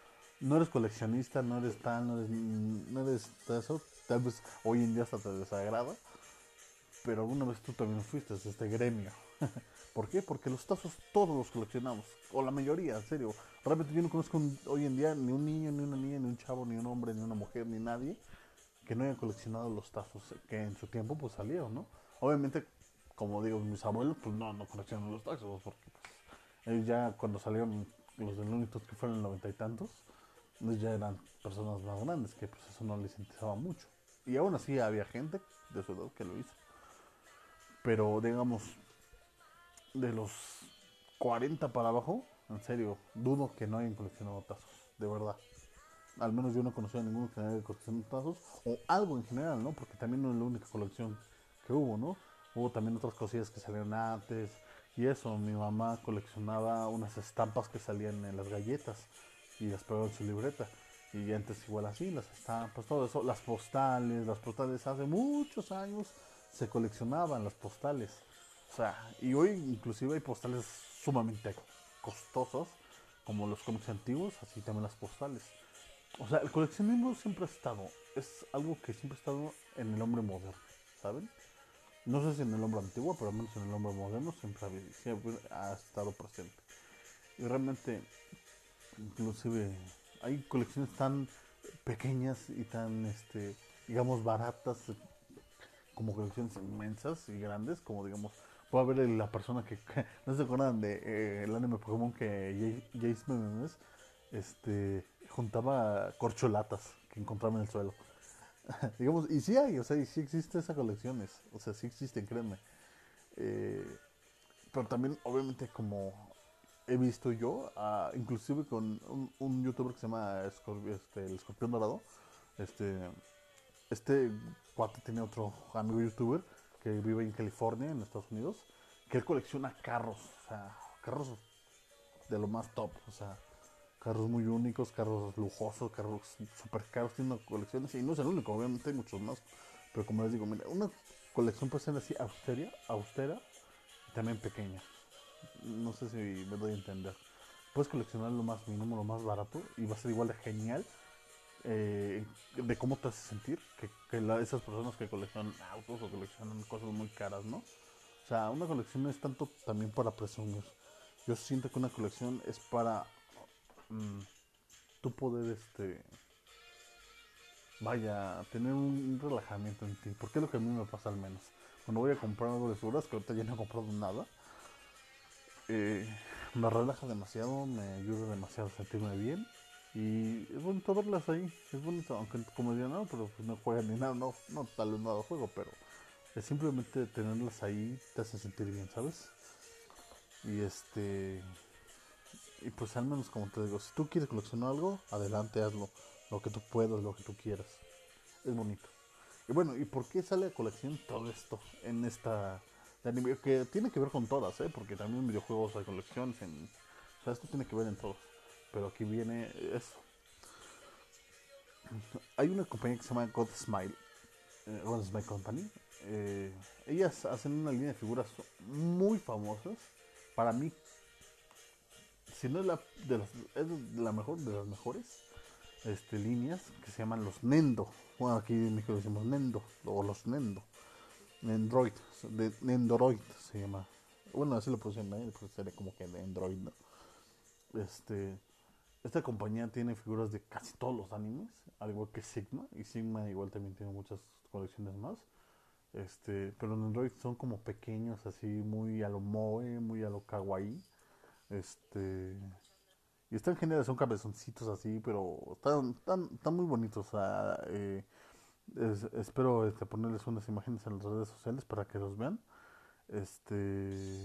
No eres coleccionista, no eres tal, no eres, no eres eso. Tal vez hoy en día hasta te desagrada. Pero alguna vez tú también fuiste de este gremio. ¿Por qué? Porque los tazos todos los coleccionamos. O la mayoría, en serio. Realmente yo no conozco hoy en día ni un niño, ni una niña, ni un chavo, ni un hombre, ni una mujer, ni nadie que no haya coleccionado los tazos que en su tiempo pues salieron, ¿no? Obviamente, como digo, mis abuelos pues no, no coleccionan los tazos porque pues, ellos ya cuando salieron los de Looney Tunes que fueron en noventa y tantos, ellos ya eran personas más grandes que pues eso no les interesaba mucho. Y aún así había gente de su edad que lo hizo. Pero digamos, de los 40 para abajo, en serio, dudo que no hayan coleccionado tazos, de verdad. Al menos yo no conocía a ninguno que haya coleccionado tazos, o algo en general, ¿no? Porque también no es la única colección que hubo, ¿no? Hubo también otras cosillas que salieron antes, y eso, mi mamá coleccionaba unas estampas que salían en las galletas, y las pegaba en su libreta. Y antes igual así, las estampas, todo eso, las postales, las postales hace muchos años se coleccionaban las postales. O sea, y hoy inclusive hay postales sumamente costosos, como los cómics antiguos, así también las postales. O sea, el coleccionismo siempre ha estado, es algo que siempre ha estado en el hombre moderno, ¿saben? No sé si en el hombre antiguo, pero al menos en el hombre moderno siempre ha, siempre ha estado presente. Y realmente, inclusive, hay colecciones tan pequeñas y tan, este, digamos, baratas, como colecciones inmensas y grandes, como digamos, puede haber la persona que, ¿no se acuerdan de eh, el anime Pokémon que Jace Memes, este, juntaba corcholatas que encontraba en el suelo? digamos, y sí hay, o sea, y sí existe esas colecciones, o sea, sí existen, créanme. Eh, pero también, obviamente, como he visto yo, ah, inclusive con un, youtuber que se llama este, el Escorpión Dorado, este, este cuate tiene otro amigo youtuber que vive en California, en Estados Unidos, que él colecciona carros, o sea, carros de lo más top, o sea, carros muy únicos, carros lujosos, carros super caros, tiene así, y no es el único, obviamente hay muchos más, pero como les digo, mira, una colección puede ser así austera, austera y también pequeña. No sé si me doy a entender. Puedes coleccionar lo más mínimo, lo más barato, y va a ser igual de genial eh, de cómo te hace sentir que, esas personas que coleccionan autos o coleccionan cosas muy caras, ¿no? O sea, una colección es tanto también para presumir. Yo siento que una colección es para mm, tú poder, este, vaya, tener un relajamiento en ti. Porque es lo que a mí me pasa al menos. Cuando voy a comprar algo de figuras, que ahorita ya no he comprado nada, eh, me relaja demasiado, me ayuda demasiado a sentirme bien. Y es bonito verlas ahí, es bonito, aunque como diría, no, pero pues no juegan ni nada, no, no tal vez nada juego, pero es simplemente tenerlas ahí te hace sentir bien, ¿sabes? Y este, y pues al menos como te digo, si tú quieres coleccionar algo, adelante, hazlo, lo que tú puedas, lo que tú quieras, es bonito. Y bueno, ¿y por qué sale a colección todo esto en esta de anime? Que tiene que ver con todas, ¿eh? Porque también videojuegos hay colecciones, en, o sea, esto tiene que ver en todos. Pero aquí viene esto. Hay una compañía que se llama God Smile, eh, God Smile Company. Eh, ellas hacen una línea de figuras muy famosas. Para mí, si no es la, de las, es la mejor de las mejores este, líneas que se llaman los Nendo. Bueno, aquí en México decimos Nendo o los Nendo. Nendroid, Nendoroid se llama. Bueno, así lo pusieron ahí, pues sería como que de Android, ¿no? Este, esta compañía tiene figuras de casi todos los animes, al igual que Sigma, y Sigma igual también tiene muchas colecciones más. Este, pero en Android son como pequeños, así muy a lo moe, muy a lo kawaii. Este, y están geniales, son cabezoncitos así, pero están, están, muy bonitos. Eh, espero este, ponerles unas imágenes en las redes sociales para que los vean. Este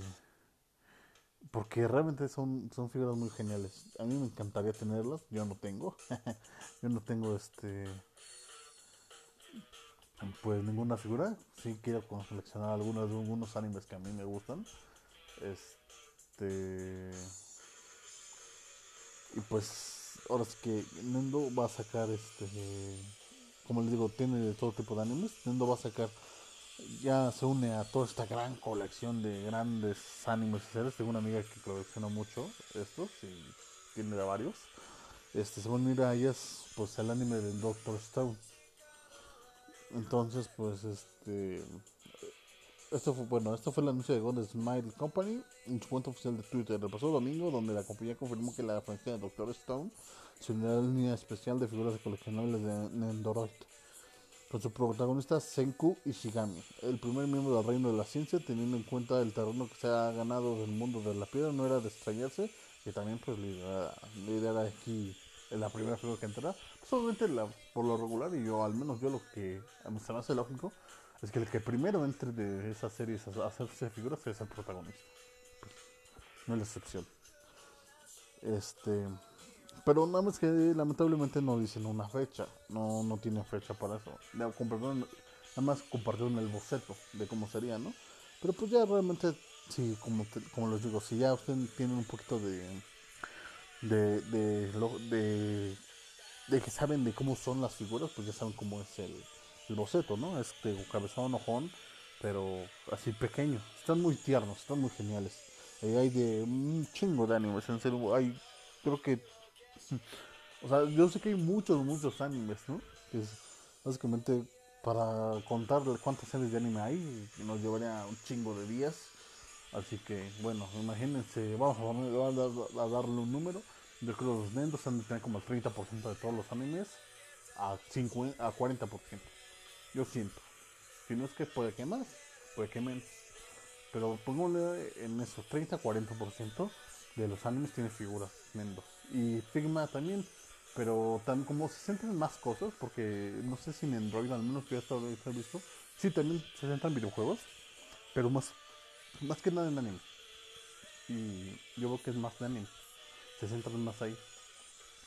porque realmente son, son figuras muy geniales. A mí me encantaría tenerlas, yo no tengo. yo no tengo este pues ninguna figura. Sí quiero seleccionar algunos de algunos animes que a mí me gustan. Este y pues ahora sí que Nendo va a sacar este como les digo, tiene todo tipo de animes. Nendo va a sacar ya se une a toda esta gran colección de grandes animes y series. Tengo una amiga que colecciona mucho estos y tiene de varios. Este, se van a unir a ellas pues el anime del Doctor Stone. Entonces, pues este esto fue bueno, esto fue el anuncio de Golden Smile Company en su cuenta oficial de Twitter el pasado domingo, donde la compañía confirmó que la franquicia de Doctor Stone se unirá a la línea especial de figuras de coleccionables de Nendoroid con su protagonista Senku Ishigami, el primer miembro del reino de la ciencia, teniendo en cuenta el terreno que se ha ganado del mundo de la piedra, no era de extrañarse que también pues liderara, aquí en la primera figura que entrará. Pues obviamente por lo regular, y yo al menos yo lo que se me hace lógico, es que el que primero entre de esas series a hacerse figuras es el protagonista. No es la excepción. Este pero nada más que lamentablemente no dicen una fecha. No, no tiene fecha para eso. nada más compartieron el boceto de cómo sería, ¿no? Pero pues ya realmente, sí, como, como les digo, si ya ustedes tienen un poquito de de, de, de, de, que saben de cómo son las figuras, pues ya saben cómo es el, el boceto, ¿no? Este cabezón, ojón, pero así pequeño. Están muy tiernos, están muy geniales. Eh, hay de un chingo de animes, en serio. Hay, creo que o sea, yo sé que hay muchos, muchos animes, ¿no? Es básicamente para contarle cuántas series de anime hay, nos llevaría un chingo de días. Así que, bueno, imagínense, vamos a, a, darle un número. Yo creo que los Nendos han de tener como el 30% de todos los animes a, 50, a 40%. Yo siento. Si no es que puede que más, puede que menos. Pero pongámosle en eso, 30-40% de los animes tiene figuras Nendos y Figma también. Pero también como se centran en más cosas, porque no sé si en Android, al menos que ya está visto, sí también se centran en videojuegos, pero más, más que nada en anime. Y yo creo que es más de anime, se centran más ahí.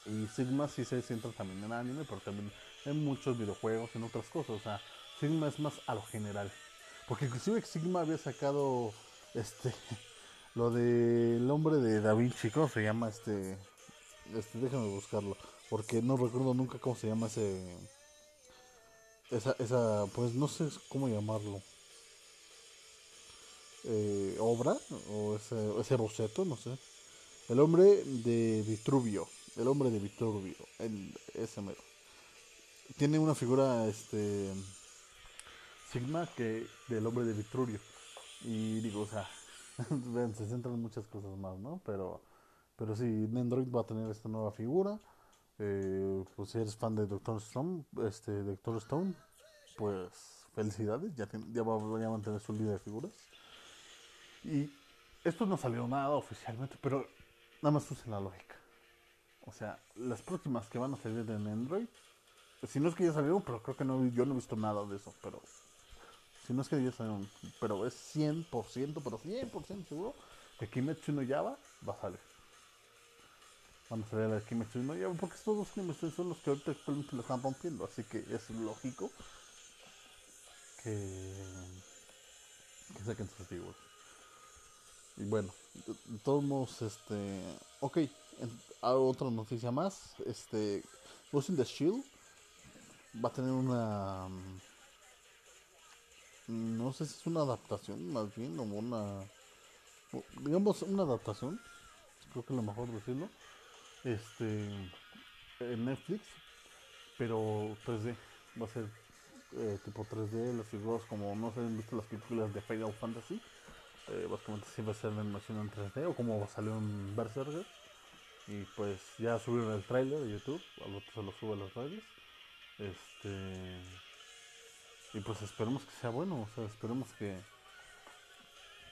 Y Sigma sí se centra también en anime, pero también en muchos videojuegos, en otras cosas. O sea, Sigma es más a lo general. Porque inclusive Sigma había sacado este lo del hombre de Da Vinci, ¿cómo se llama este? Este, déjame buscarlo. Porque no recuerdo nunca cómo se llama ese. Esa, esa pues no sé cómo llamarlo. Eh, obra o ese, ese boceto, no sé. El hombre de Vitruvio. El hombre de Vitruvio. El, ese mero. Tiene una figura, este. Sigma que del hombre de Vitruvio. Y digo, o sea, se centran en muchas cosas más, ¿no? Pero, pero sí, Android va a tener esta nueva figura. Eh, pues si eres fan de Doctor Stone, este Doctor Stone, pues felicidades, ya, ya, va, a mantener su líder de figuras. Y esto no salió nada oficialmente, pero nada más usen la lógica. O sea, las próximas que van a salir en Android, si no es que ya salieron, pero creo que no, yo no he visto nada de eso, pero si no es que ya salieron, pero es 100%, pero 100% seguro que Kimetsu no Yaba va a salir. Van a salir a Kimetsu no Yaba, porque estos dos animes son los que ahorita actualmente lo están rompiendo, así que es lógico que, que saquen sus figuras. Y bueno, de todos modos, este. Ok, otra noticia más. Este. Ghost in the Shield va a tener una. Mm, no sé si es una adaptación, más bien, o una. Digamos, una adaptación. Creo que es lo mejor decirlo. Este. En Netflix, pero 3D. Va a ser eh, tipo 3D, las figuras como no se han visto las películas de Final Fantasy. Eh, básicamente siempre va a ser la animación en 3D o como salió en Berserker. Y pues ya subieron el trailer de YouTube, al otro se lo sube los trailers. Este. Y pues esperemos que sea bueno, o sea, esperemos que.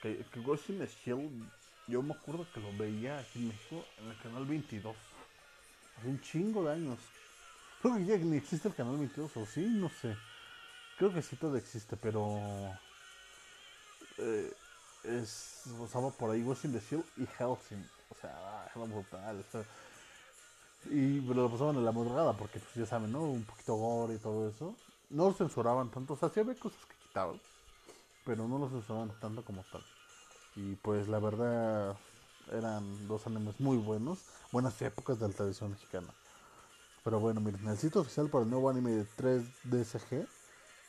Que, que Ghost in the Shield, yo me acuerdo que lo veía aquí en México en el canal 22. Hace un chingo de años. Creo que ya ni existe el canal 22, o sí, no sé. Creo que sí todo existe, pero. Eh, es, usaba por ahí in the Shield y Helsing. O sea, era brutal. y lo pasaban en la madrugada porque, pues ya saben, ¿no? Un poquito gore y todo eso. No lo censuraban tanto. O sea, sí había cosas que quitaban. Pero no lo censuraban tanto como tal. Y pues la verdad eran dos animes muy buenos. Buenas épocas de la televisión mexicana. Pero bueno, miren, el sitio oficial para el nuevo anime de 3DSG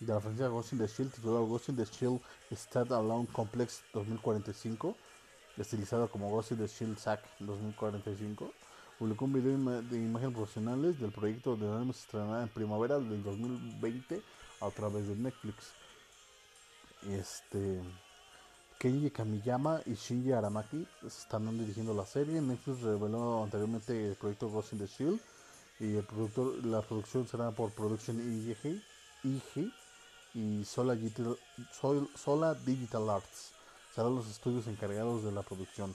de la franquicia Ghost in the Shield titulado Ghost in the Shield Alone Complex 2045, estilizado como Ghost in the Shield SAC 2045, publicó un video de imágenes profesionales del proyecto de anime estrenada en primavera del 2020 a través de Netflix. Este Kenji Kamiyama y Shinji Aramaki están dirigiendo la serie. Netflix reveló anteriormente el proyecto Ghost in the Shield y la producción será por Production IG, y Sola Digital, Arts serán los estudios encargados de la producción.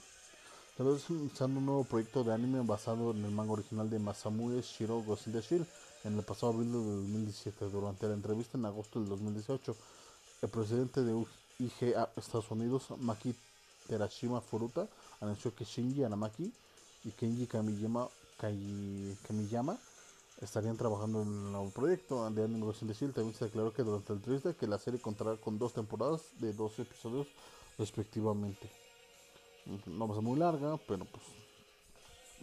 Estamos usando un nuevo proyecto de anime basado en el manga original de Masamune Shiro Ghost in Shield en el pasado abril de 2017. Durante la entrevista en agosto del 2018, el presidente de IGA Estados Unidos, Maki Terashima Furuta, anunció que Shinji Anamaki y Kenji Kamiyama, Kamiyama estarían trabajando en un nuevo proyecto de Animation de Shield. También se declaró que durante el triste que la serie contará con dos temporadas de 12 episodios respectivamente. No va a ser muy larga, pero pues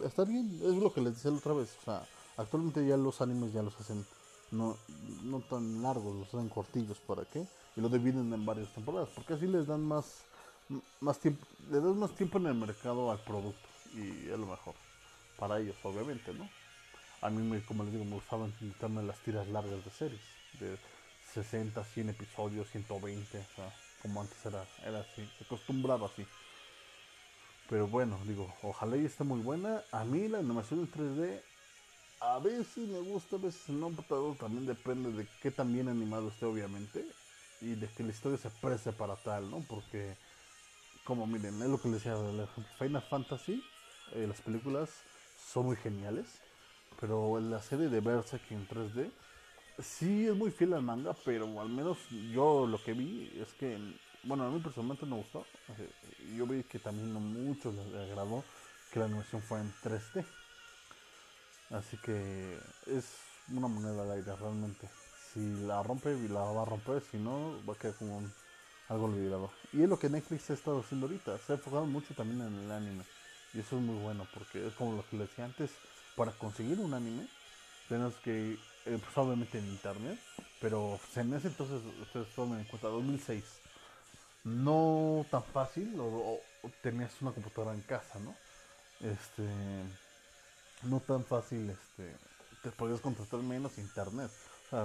está bien. Es lo que les decía la otra vez. O sea, actualmente ya los animes ya los hacen no, no tan largos, los hacen cortillos. ¿Para qué? Y lo dividen en varias temporadas. Porque así les dan más, más tiempo, le dan más tiempo en el mercado al producto. Y es lo mejor. Para ellos, obviamente, ¿no? a mí, me, como les digo, me gustaban quitarme las tiras largas de series, de 60, 100 episodios, 120, o sea, como antes era, era así, se acostumbraba así. Pero bueno, digo, ojalá y esté muy buena. A mí la animación en 3D a veces me gusta, a veces no, pero también depende de qué tan bien animado esté, obviamente, y de que la historia se preste para tal, ¿no? Porque, como miren, es lo que les decía, Final Fantasy, eh, las películas son muy geniales pero la serie de Berserk en 3D sí es muy fiel al manga, pero al menos yo lo que vi es que, bueno, a mí personalmente me gustó. Yo vi que también a muchos les agradó que la animación fue en 3D. Así que es una moneda al aire realmente. Si la rompe, la va a romper, si no, va a quedar como algo olvidado. Y es lo que Netflix ha estado haciendo ahorita. Se ha enfocado mucho también en el anime. Y eso es muy bueno, porque es como lo que les decía antes para conseguir un anime, tenemos que, eh, pues obviamente en internet, pero en ese entonces, ustedes tomen en cuenta, 2006, no tan fácil, o, tenías una computadora en casa, ¿no? Este, no tan fácil, este, te podías contratar menos internet.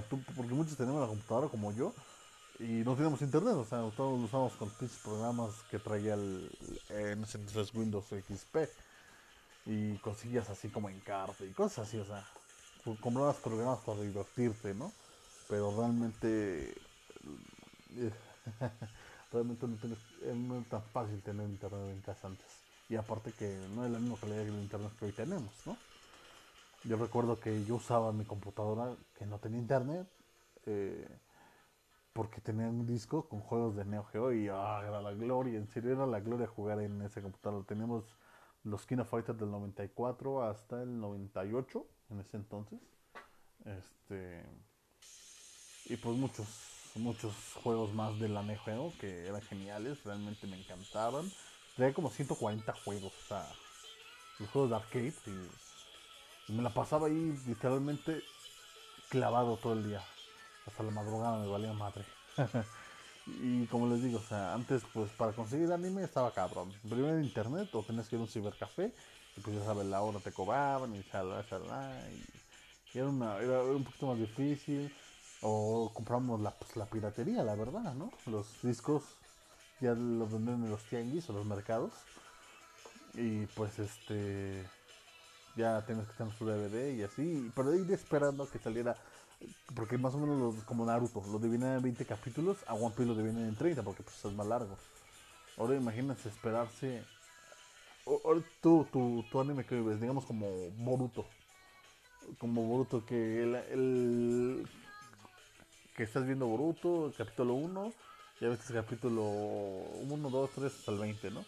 Porque muchos tenemos la computadora como yo, y no teníamos internet, o sea, todos lo usábamos con pinches programas que traía el, en ese entonces Windows XP. Y cosillas así como en carta y cosas así, o sea, comprabas programas para divertirte, ¿no? Pero realmente, realmente no, tenés, no es tan fácil tener internet en casa antes. Y aparte que no es la misma calidad que el internet que hoy tenemos, ¿no? Yo recuerdo que yo usaba mi computadora que no tenía internet. Eh, porque tenía un disco con juegos de Neo Geo y ah, era la gloria, en serio era la gloria jugar en ese computador. Teníamos los King of Fighters del 94 hasta el 98 en ese entonces. Este y pues muchos muchos juegos más de la Neo Geo que eran geniales, realmente me encantaban. Tenía como 140 juegos, o sea, los juegos de arcade y me la pasaba ahí literalmente clavado todo el día hasta la madrugada me valía madre. y como les digo, o sea, antes pues para conseguir anime estaba cabrón. Primero internet o tenías que ir a un cibercafé y pues ya sabes, la hora te cobraban y chalá, chalá. Y, era, una, era un poquito más difícil. O compramos la, pues, la piratería, la verdad, ¿no? Los discos ya los venden en los tianguis o los mercados. Y pues este ya que tener su DVD y así, pero ir esperando que saliera porque más o menos los, como Naruto, lo dividen en 20 capítulos, a One Piece lo dividen en 30 porque pues es más largo. Ahora imagínate esperarse. Ahora tú, tu, tu anime que ves, digamos como Boruto. Como Boruto, que el, que estás viendo Boruto, capítulo 1, ya ves el capítulo 1, 2, 3 hasta el 20, ¿no?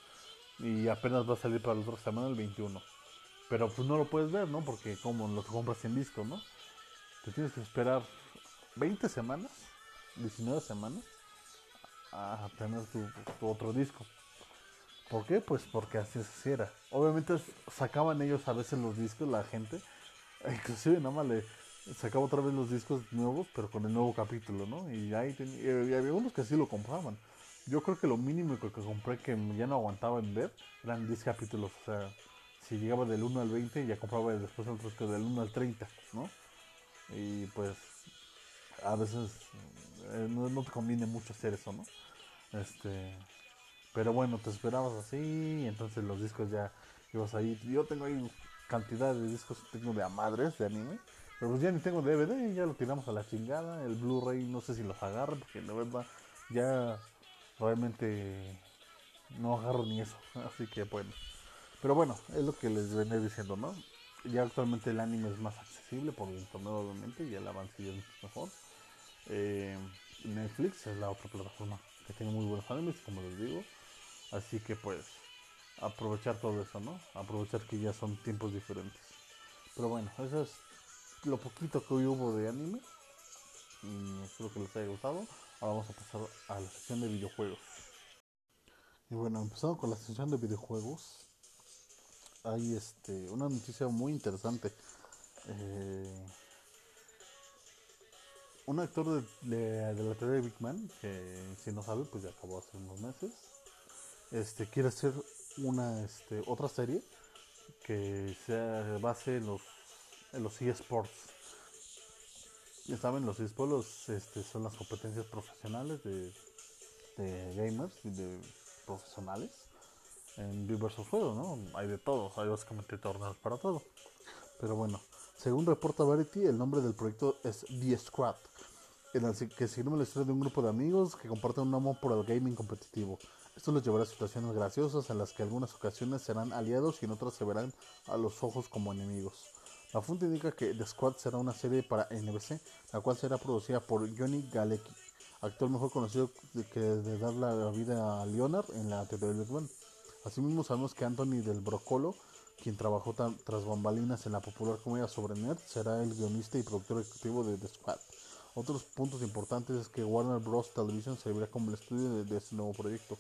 Y apenas va a salir para la otra semana el 21. Pero pues no lo puedes ver, ¿no? Porque como lo compras en disco, ¿no? te tienes que esperar 20 semanas, 19 semanas, a tener tu, otro disco. ¿Por qué? Pues porque así se era. Obviamente sacaban ellos a veces los discos, la gente. Inclusive nada más le sacaba otra vez los discos nuevos, pero con el nuevo capítulo, ¿no? Y ahí y había unos que sí lo compraban. Yo creo que lo mínimo que, compré que ya no aguantaba en ver eran 10 capítulos. O sea, si llegaba del 1 al 20, ya compraba después otros que del 1 al 30, ¿no? Y pues a veces eh, no, te conviene mucho hacer eso, ¿no? Este, pero bueno, te esperabas así, entonces los discos ya ibas ahí. Yo tengo ahí cantidad de discos, tengo de a madres de anime, pero pues ya ni tengo DVD, ya lo tiramos a la chingada. El Blu-ray no sé si los agarro, porque la verdad ya realmente no agarro ni eso, así que bueno. Pero bueno, es lo que les venía diciendo, ¿no? Ya actualmente el anime es más accesible por internet obviamente y el avance ya es mejor. Eh, Netflix es la otra plataforma que tiene muy buenos animes, como les digo. Así que pues aprovechar todo eso, ¿no? Aprovechar que ya son tiempos diferentes. Pero bueno, eso es lo poquito que hoy hubo de anime. Y espero que les haya gustado. Ahora vamos a pasar a la sección de videojuegos. Y bueno, empezando con la sección de videojuegos hay este, una noticia muy interesante. Eh, un actor de, la TV de Big Man, que si no sabe, pues ya acabó hace unos meses, este, quiere hacer una este, otra serie que se base en los, en los eSports. Ya saben, los eSports este, son las competencias profesionales de, de gamers y de profesionales en diversos juegos, ¿no? Hay de todo, hay básicamente torneos para todo. Pero bueno, según reporta Verity, el nombre del proyecto es The Squad, en el que seguimos la historia de un grupo de amigos que comparten un amor por el gaming competitivo. Esto les llevará a situaciones graciosas en las que algunas ocasiones serán aliados y en otras se verán a los ojos como enemigos. La fuente indica que The Squad será una serie para NBC, la cual será producida por Johnny Galecki, actor mejor conocido que de dar la vida a Leonard en la teoría del Asimismo sabemos que Anthony del Brocolo, quien trabajó tras bambalinas en la popular comedia sobre Nerd, será el guionista y productor ejecutivo de The Squad. Otros puntos importantes es que Warner Bros. Television servirá como el estudio de, este nuevo proyecto.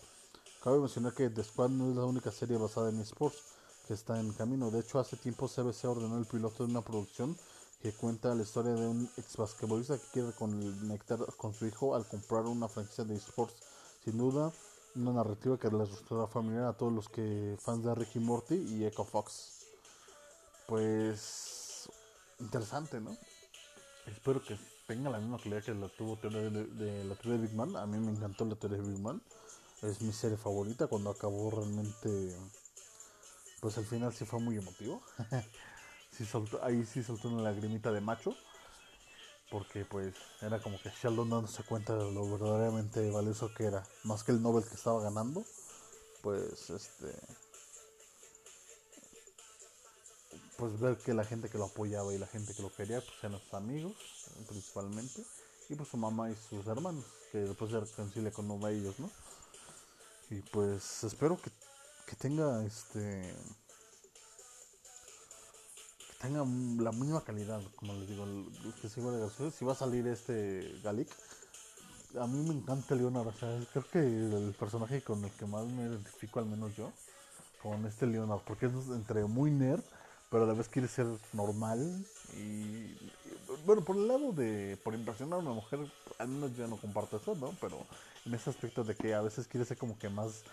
Cabe mencionar que The Squad no es la única serie basada en esports que está en camino. De hecho, hace tiempo CBC ordenó el piloto de una producción que cuenta la historia de un ex basquetbolista que quiere conectar con su hijo al comprar una franquicia de esports. Sin duda, una narrativa que les resultará familiar a todos los que fans de Ricky Morty y Echo Fox. Pues interesante, ¿no? Espero que tenga la misma calidad que la tuvo de, de, la teoría de Big Man. A mí me encantó la teoría de Big Man. Es mi serie favorita. Cuando acabó realmente, pues al final sí fue muy emotivo. sí ahí sí soltó una lagrimita de macho. Porque pues era como que Sheldon dándose cuenta de lo verdaderamente valioso que era. Más que el Nobel que estaba ganando. Pues este pues ver que la gente que lo apoyaba y la gente que lo quería pues eran sus amigos principalmente y pues su mamá y sus hermanos que después se reconcilia con uno de ellos no y pues espero que, que tenga este tenga la misma calidad como les digo que sigo de García si va a salir este Galic a mí me encanta Leonard creo que el personaje con el que más me identifico al menos yo con este Leonard porque es entre muy nerd pero a la vez quiere ser normal y bueno por el lado de por impresionar a una mujer al menos yo no comparto eso no pero en ese aspecto de que a veces quiere ser como que más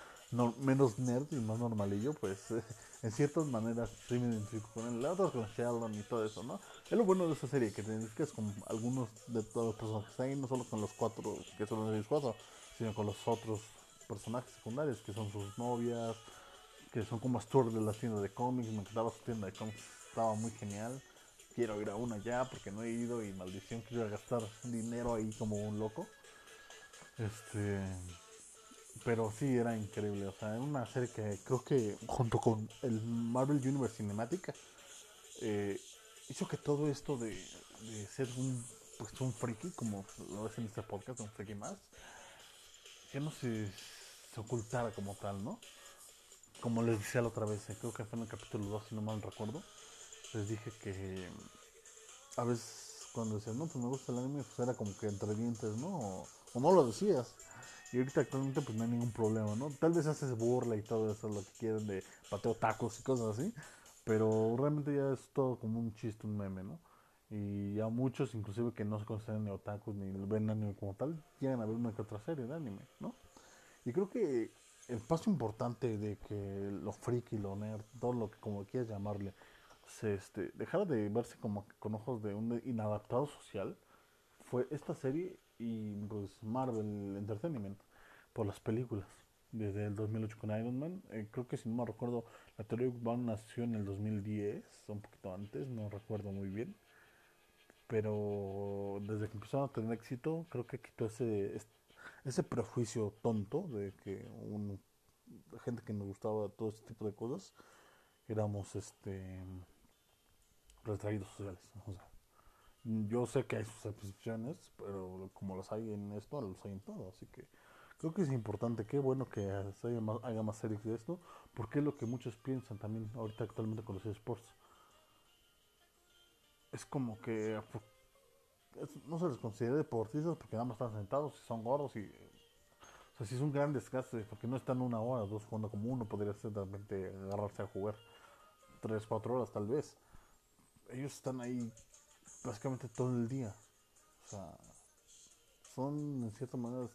menos nerd y más normalillo pues en ciertas maneras sí me identifico con él la otra con Sheldon y todo eso no es lo bueno de esa serie que te identificas con algunos de todos los personajes ahí no solo con los cuatro que son los cuatro sino con los otros personajes secundarios que son sus novias que son como tours de la tienda de cómics. Me encantaba su tienda de cómics, estaba muy genial. Quiero ir a una ya porque no he ido y maldición quiero gastar dinero ahí como un loco. Este, pero sí era increíble, o sea, era una serie que creo que junto con el Marvel Universe Cinematic eh, hizo que todo esto de, ser un pues un friki, como lo es en este podcast, un friki más, que no se, se ocultara como tal, ¿no? como les decía la otra vez, eh, creo que fue en el capítulo 2, si no mal recuerdo, les dije que a veces cuando decías, no, pues me gusta el anime, pues era como que entre dientes, ¿no? O, no lo decías. Y ahorita actualmente pues no hay ningún problema, ¿no? Tal vez haces burla y todo eso, lo que quieren de pateo tacos y cosas así, pero realmente ya es todo como un chiste, un meme, ¿no? Y ya muchos, inclusive que no se consideran ni otakus ni ven anime como tal, llegan a ver una que otra serie de anime, ¿no? Y creo que el paso importante de que lo friki, lo nerd, todo lo que como quieras llamarle, se este, dejara de verse como con ojos de un inadaptado social, fue esta serie y pues Marvel Entertainment por las películas. Desde el 2008 con Iron Man, eh, creo que si no me recuerdo, la teoría Van nació en el 2010, un poquito antes, no recuerdo muy bien. Pero desde que empezaron a tener éxito, creo que quitó ese, ese prejuicio tonto de que un, gente que nos gustaba todo este tipo de cosas éramos este retraídos sociales. Yo sé que hay sus excepciones, pero como las hay en esto, los hay en todo. Así que creo que es importante, qué bueno que haya más, haya más series de esto, porque es lo que muchos piensan también ahorita actualmente con los esports. Es como que no se les considera deportistas porque nada más están sentados y son gordos y o sea, si es un gran desgaste porque no están una hora, dos jugando como uno, podría ser de repente agarrarse a jugar tres, cuatro horas tal vez. Ellos están ahí básicamente todo el día. O sea, son en cierta manera,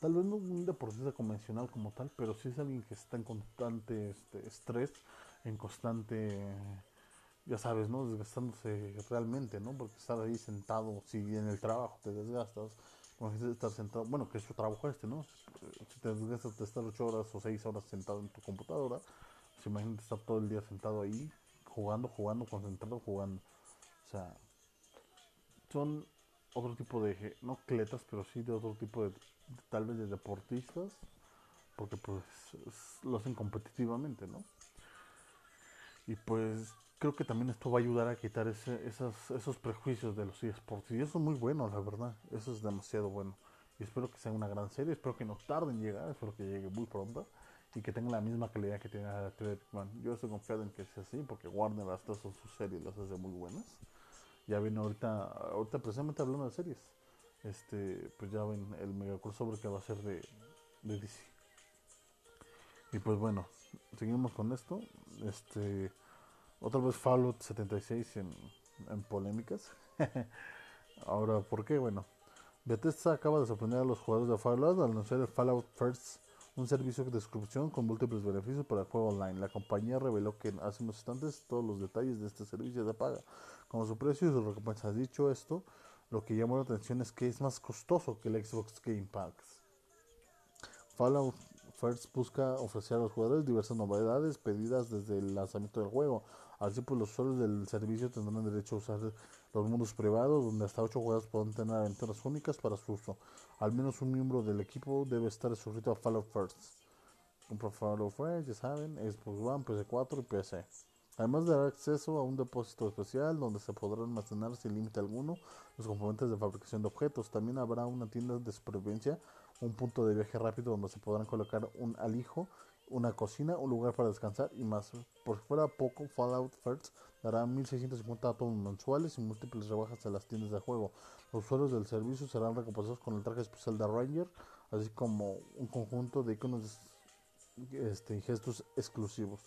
tal vez no un deportista convencional como tal, pero sí es alguien que está en constante este, estrés, en constante ya sabes, ¿no? Desgastándose realmente, ¿no? Porque estar ahí sentado, si en el trabajo te desgastas, estar sentado, bueno, que es tu trabajo este, ¿no? Si te desgastas de estar 8 horas o 6 horas sentado en tu computadora, pues imagínate estar todo el día sentado ahí, jugando, jugando, concentrado, jugando. O sea, son otro tipo de, no cletas, pero sí de otro tipo de, tal vez de deportistas, porque pues lo hacen competitivamente, ¿no? Y pues creo que también esto va a ayudar a quitar ese, esos prejuicios de los eSports. Y eso es muy bueno, la verdad. Eso es demasiado bueno. Y espero que sea una gran serie. Espero que no tarde en llegar. Espero que llegue muy pronto. Y que tenga la misma calidad que tiene la Yo estoy confiado en que sea así. Porque Warner hasta sus series las hace muy buenas. Ya viene ahorita, ahorita precisamente hablando de series. Este, pues ya ven el mega crossover que va a ser de, de DC. Y pues bueno, seguimos con esto. Este otra vez Fallout 76 en, en polémicas. Ahora, ¿por qué? Bueno, Bethesda acaba de sorprender a los jugadores de Fallout al anunciar el Fallout First, un servicio de suscripción con múltiples beneficios para el juego online. La compañía reveló que hace unos instantes todos los detalles de este servicio de paga, como su precio y sus recompensas. Dicho esto, Lo que llamó la atención es que es más costoso que el Xbox Game Pass. Fallout First busca ofrecer a los jugadores diversas novedades pedidas desde el lanzamiento del juego. Así pues los usuarios del servicio tendrán derecho a usar los mundos privados donde hasta 8 jugadores podrán tener aventuras únicas para su uso. Al menos un miembro del equipo debe estar suscrito a Fallout First. Compra Fallout First, ya saben, Xbox One, PC4 y PC. Además dará acceso a un depósito especial donde se podrán almacenar sin límite alguno los componentes de fabricación de objetos. También habrá una tienda de supervivencia, un punto de viaje rápido donde se podrán colocar un alijo, una cocina, un lugar para descansar y más. Por si fuera poco, Fallout First dará 1650 átomos mensuales y múltiples rebajas a las tiendas de juego. Los usuarios del servicio serán recompensados con el traje especial de Ranger, así como un conjunto de iconos este, gestos exclusivos.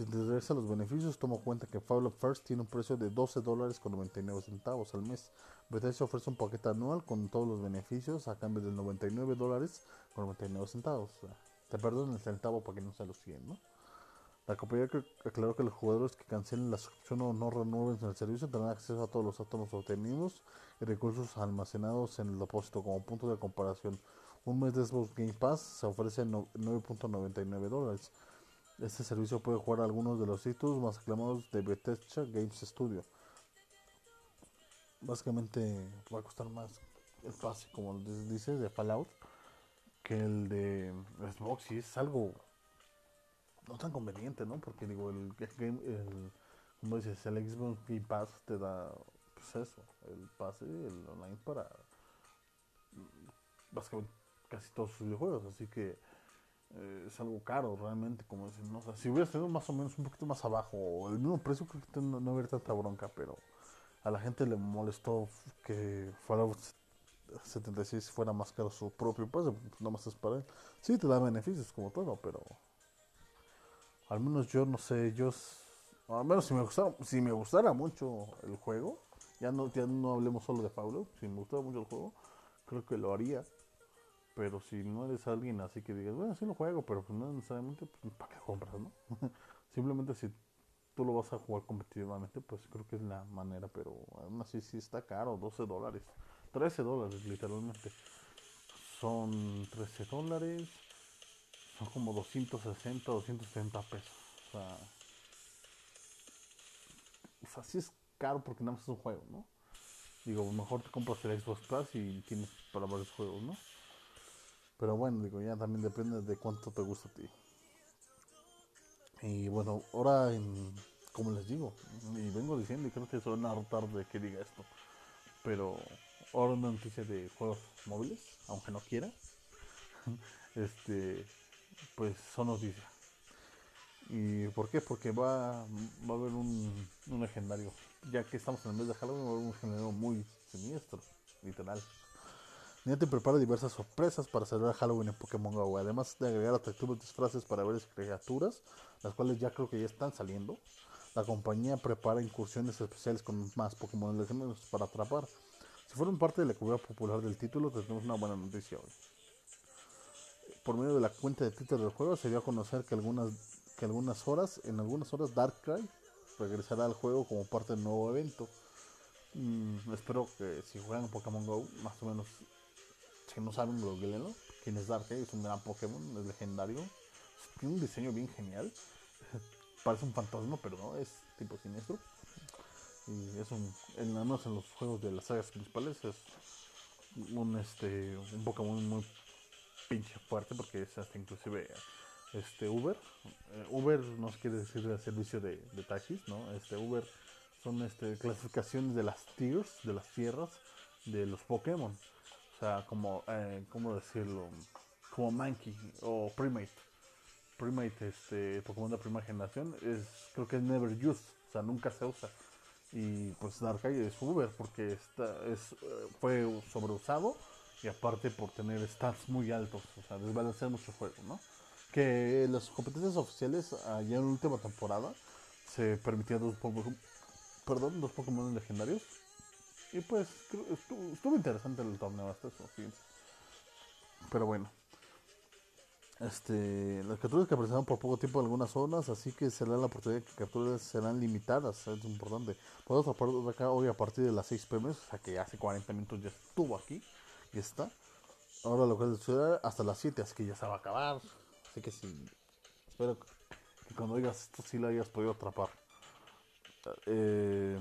Si te interesa los beneficios, toma cuenta que Fallout First tiene un precio de 12 dólares con 99 centavos al mes. Bethesda ofrece un paquete anual con todos los beneficios a cambio de 99 dólares con 99 centavos. te perdonan el centavo para que no se los 100, ¿no? La compañía aclaró que los jugadores que cancelen la suscripción o no renueven el servicio tendrán acceso a todos los átomos obtenidos y recursos almacenados en el depósito como punto de comparación. Un mes de Xbox Game Pass se ofrece 9.99 dólares. Este servicio puede jugar algunos de los títulos más aclamados de Bethesda Games Studio. Básicamente va a costar más el pase, como dice, de Fallout que el de Xbox y es algo no tan conveniente, ¿no? Porque digo, el, game, el como dices, el Xbox Game Pass te da pues eso, el pase, el online para básicamente casi todos sus videojuegos, así que eh, es algo caro realmente, como dicen, ¿no? O sea, si hubieras tenido más o menos un poquito más abajo, o el mismo precio, creo que no, no hubiera tanta bronca, pero a la gente le molestó que Fallout 76 fuera más caro su propio precio, pues no más es para él. Sí, te da beneficios como todo, pero al menos yo no sé, yo al menos si me gustara, si me gustara mucho el juego, ya no, ya no hablemos solo de Fallout, si me gustara mucho el juego, creo que lo haría pero si no eres alguien así que digas, bueno, sí lo juego, pero pues no necesariamente, pues, ¿para qué compras, no? Simplemente si tú lo vas a jugar competitivamente, pues creo que es la manera, pero aún así sí está caro, 12 dólares, 13 dólares literalmente. Son 13 dólares, son como 260, 270 pesos. O sea, o sea, sí es caro porque nada más es un juego, ¿no? Digo, mejor te compras el Xbox Plus y tienes para varios juegos, ¿no? Pero bueno, digo, ya también depende de cuánto te gusta a ti. Y bueno, ahora, como les digo, y vengo diciendo, y creo que suena tarde que diga esto, pero ahora una noticia de juegos móviles, aunque no quiera, este, pues son noticias. ¿Y por qué? Porque va, va a haber un, un legendario, ya que estamos en el mes de Halloween, va a haber un legendario muy siniestro, literal. Niantic prepara diversas sorpresas para celebrar Halloween en Pokémon GO, además de agregar atractivos disfraces para varias criaturas, las cuales ya creo que ya están saliendo. La compañía prepara incursiones especiales con más Pokémon legendarios para atrapar. Si fueron parte de la comunidad popular del título, tenemos una buena noticia hoy. Por medio de la cuenta de Twitter del juego, se dio a conocer que algunas, que algunas horas, en algunas horas, Darkrai regresará al juego como parte del nuevo evento. Mm, espero que si juegan Pokémon Go, más o menos saben, googleenlo. Quien es Darkrai es un gran Pokémon, es legendario. Tiene un diseño bien genial. Parece un fantasma, pero no, es tipo siniestro. Y es un, en, menos en los juegos de las sagas principales, es un, este, un Pokémon muy pinche fuerte porque es hasta inclusive este Uber. Eh, Uber no quiere decir el servicio de, de, taxis, ¿no? Este Uber son este, clasificaciones de las tiers, de las tierras de los Pokémon. Sea, como, eh, ¿cómo decirlo? Como Mankey o Primate. Primate, este Pokémon de primera generación, es, creo que es never used, o sea, nunca se usa. Y pues Darkrai es Uber porque está, es, eh, fue sobreusado y aparte por tener stats muy altos, o sea, desbalancear mucho juego, ¿no? Que las competencias oficiales, allá en la última temporada, se permitían dos, perdón, dos Pokémon legendarios y pues estuvo, interesante el torneo hasta eso, fíjense. Pero bueno. Este, las capturas que aparecerán por poco tiempo en algunas zonas, así que será la oportunidad que capturas serán limitadas, es importante. Podemos atrapar acá hoy a partir de las 6 pm, o sea que hace 40 minutos ya estuvo aquí, y está. Ahora lo que es ciudad hasta las 7, así que ya se va a acabar. Así que sí, espero que cuando oigas esto sí lo hayas podido atrapar. Eh,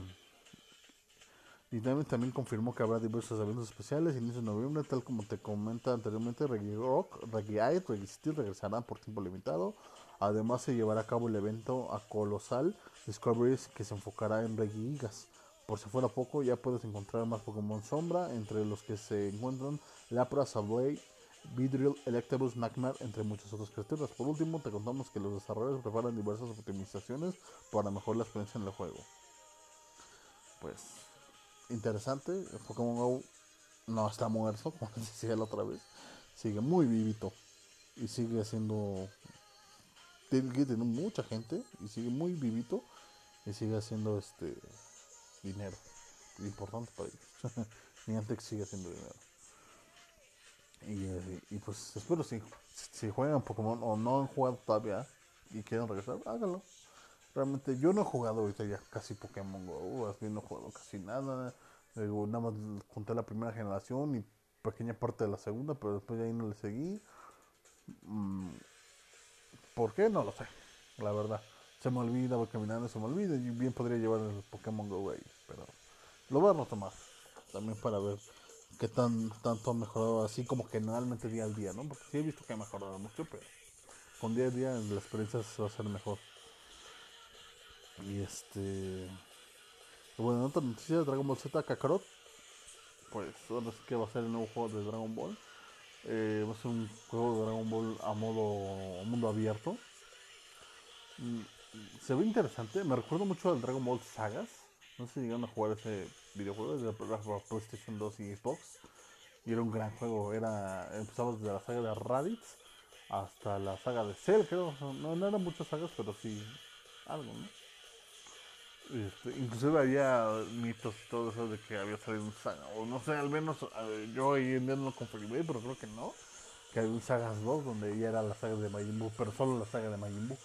y también, confirmó que habrá diversos eventos especiales inicio de noviembre, tal como te comenta anteriormente, Reggae Rock, Reggae Eye, Reggae Steel regresarán por tiempo limitado. Además se llevará a cabo el evento a Colosal Discoveries que se enfocará en Reggae Gas. Por si fuera poco, ya puedes encontrar más Pokémon Sombra, entre los que se encuentran Lapra, Subway, Vidril, Electabuzz, Nightmare, entre muchas otras criaturas. Por último, te contamos que los desarrolladores preparan diversas optimizaciones para mejorar la experiencia en el juego. Pues interesante. Pokémon Go no está muerto, como decía la otra vez. Sigue muy vivito. Y sigue haciendo. Tiene mucha gente. Y sigue muy vivito. Y sigue haciendo este dinero. Importante para ellos. Niantic sigue haciendo dinero. Y, eh, y, pues espero si, si juegan Pokémon o no han jugado todavía y quieren regresar, háganlo. Realmente yo no he jugado ahorita ya casi Pokémon Go, así no he jugado casi nada. nada más junté la primera generación y pequeña parte de la segunda, pero después de ahí no le seguí. Mm, ¿Por qué? No lo sé, la verdad. Se me olvida, voy caminando, se me olvida. Y bien podría llevar el Pokémon Go ahí, pero lo voy a retomar también para ver qué tan tanto ha mejorado, así como generalmente día al día, ¿no? Porque sí he visto que ha mejorado mucho, pero con día a día la experiencia se va a hacer mejor. Y este. Bueno, en otra noticia de Dragon Ball Z Kakarot. Pues ahora sí que va a ser el nuevo juego de Dragon Ball. Eh, va a ser un juego de Dragon Ball a modo mundo abierto. Mm, se ve interesante. Me recuerdo mucho al Dragon Ball Sagas. No sé si llegaron a jugar ese videojuego de PlayStation 2 y Xbox. Y era un gran juego. Era empezaba desde la saga de Raditz hasta la saga de Cell, creo. No, no eran muchas sagas, pero sí algo, ¿no? Este, inclusive había mitos y todo eso de que había salido un saga, o no sé, al menos yo hoy en día no lo confirmé, pero creo que no, que había un Sagas 2 donde ya era la saga de Majin Buu, pero solo la saga de Majin Buu,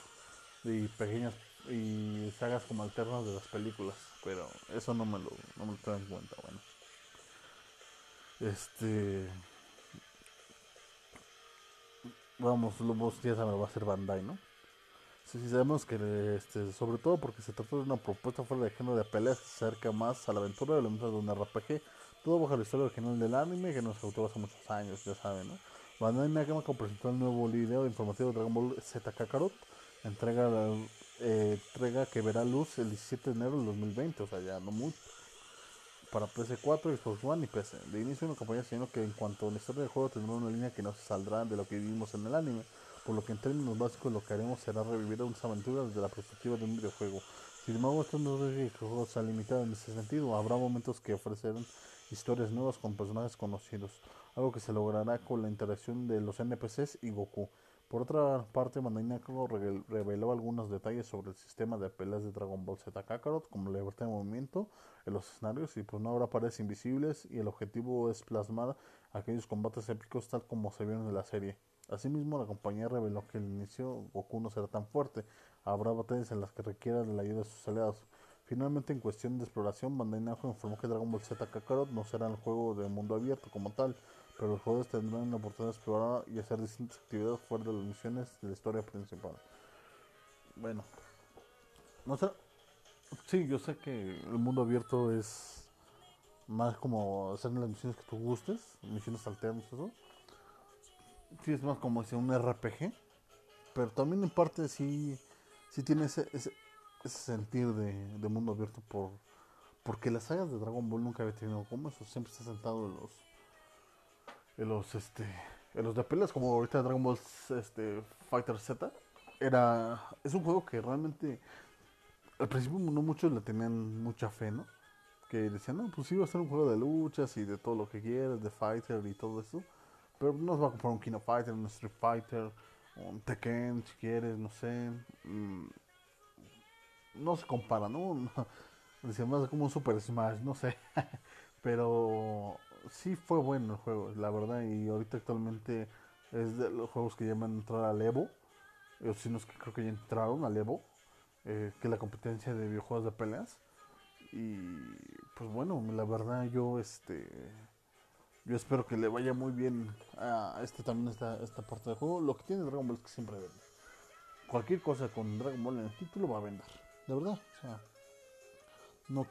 y pequeñas, y sagas como alternas de las películas, pero eso no me lo, no me lo tengo en cuenta, bueno. Este... Vamos, vos ya saben, va a ser Bandai, ¿no? Sí, sí, sabemos que, este, sobre todo porque se trata de una propuesta fuera de género de peleas que acerca más a la aventura de elementos de un RPG, todo bajo la historia original del anime que nos gustó hace muchos años, ya saben, ¿no? Bandai Namco presentó el nuevo video informativo de Dragon Ball Z Kakarot, entrega, eh, entrega que verá luz el 17 de enero del 2020, o sea, ya no mucho, para PS4, Xbox One y PC. De inicio una compañía sino que en cuanto a la historia del juego tendrá una línea que no se saldrá de lo que vivimos en el anime por lo que en términos básicos lo que haremos será revivir unas aventuras desde la perspectiva de un videojuego. Sin embargo, esto no es que juego sea limitado en ese sentido, habrá momentos que ofrecerán historias nuevas con personajes conocidos, algo que se logrará con la interacción de los NPCs y Goku. Por otra parte, Bandai reveló algunos detalles sobre el sistema de peleas de Dragon Ball Z Kakarot, como la libertad de movimiento en los escenarios, y pues no habrá paredes invisibles, y el objetivo es plasmar aquellos combates épicos tal como se vieron en la serie. Asimismo, la compañía reveló que al inicio Goku no será tan fuerte, habrá batallas en las que requiera la ayuda de sus aliados. Finalmente, en cuestión de exploración, Bandai Namco informó que Dragon Ball Z Kakarot no será el juego de mundo abierto como tal, pero los jugadores tendrán la oportunidad de explorar y hacer distintas actividades fuera de las misiones de la historia principal. Bueno, no sé. Sí, yo sé que el mundo abierto es más como hacer las misiones que tú gustes, misiones alternas, eso sí es más como si un RPG, pero también en parte sí, sí tiene ese, ese, sentir de, mundo abierto por porque las sagas de Dragon Ball nunca había tenido como eso, siempre ha sentado en los en los este en los de peleas como ahorita Dragon Ball este Fighter Z era es un juego que realmente al principio no muchos le tenían mucha fe, ¿no? Que decían, no, pues sí va a ser un juego de luchas y de todo lo que quieras, de Fighter y todo eso. Pero no se va a comprar un Kino Fighter, un Street Fighter, un Tekken, si quieres, no sé. Mm, no se compara, ¿no? Decía más como un Super Smash, no sé. Pero sí fue bueno el juego, la verdad. Y ahorita actualmente Es de los juegos que llaman entrar al Evo. O si no es que creo que ya entraron al Evo. eh, que la competencia de videojuegos de peleas. Y pues bueno, la verdad yo este yo espero que le vaya muy bien a este también esta, esta parte del juego. Lo que tiene Dragon Ball es que siempre vende. Cualquier cosa con Dragon Ball en el título va a vender. De verdad. O sea, no,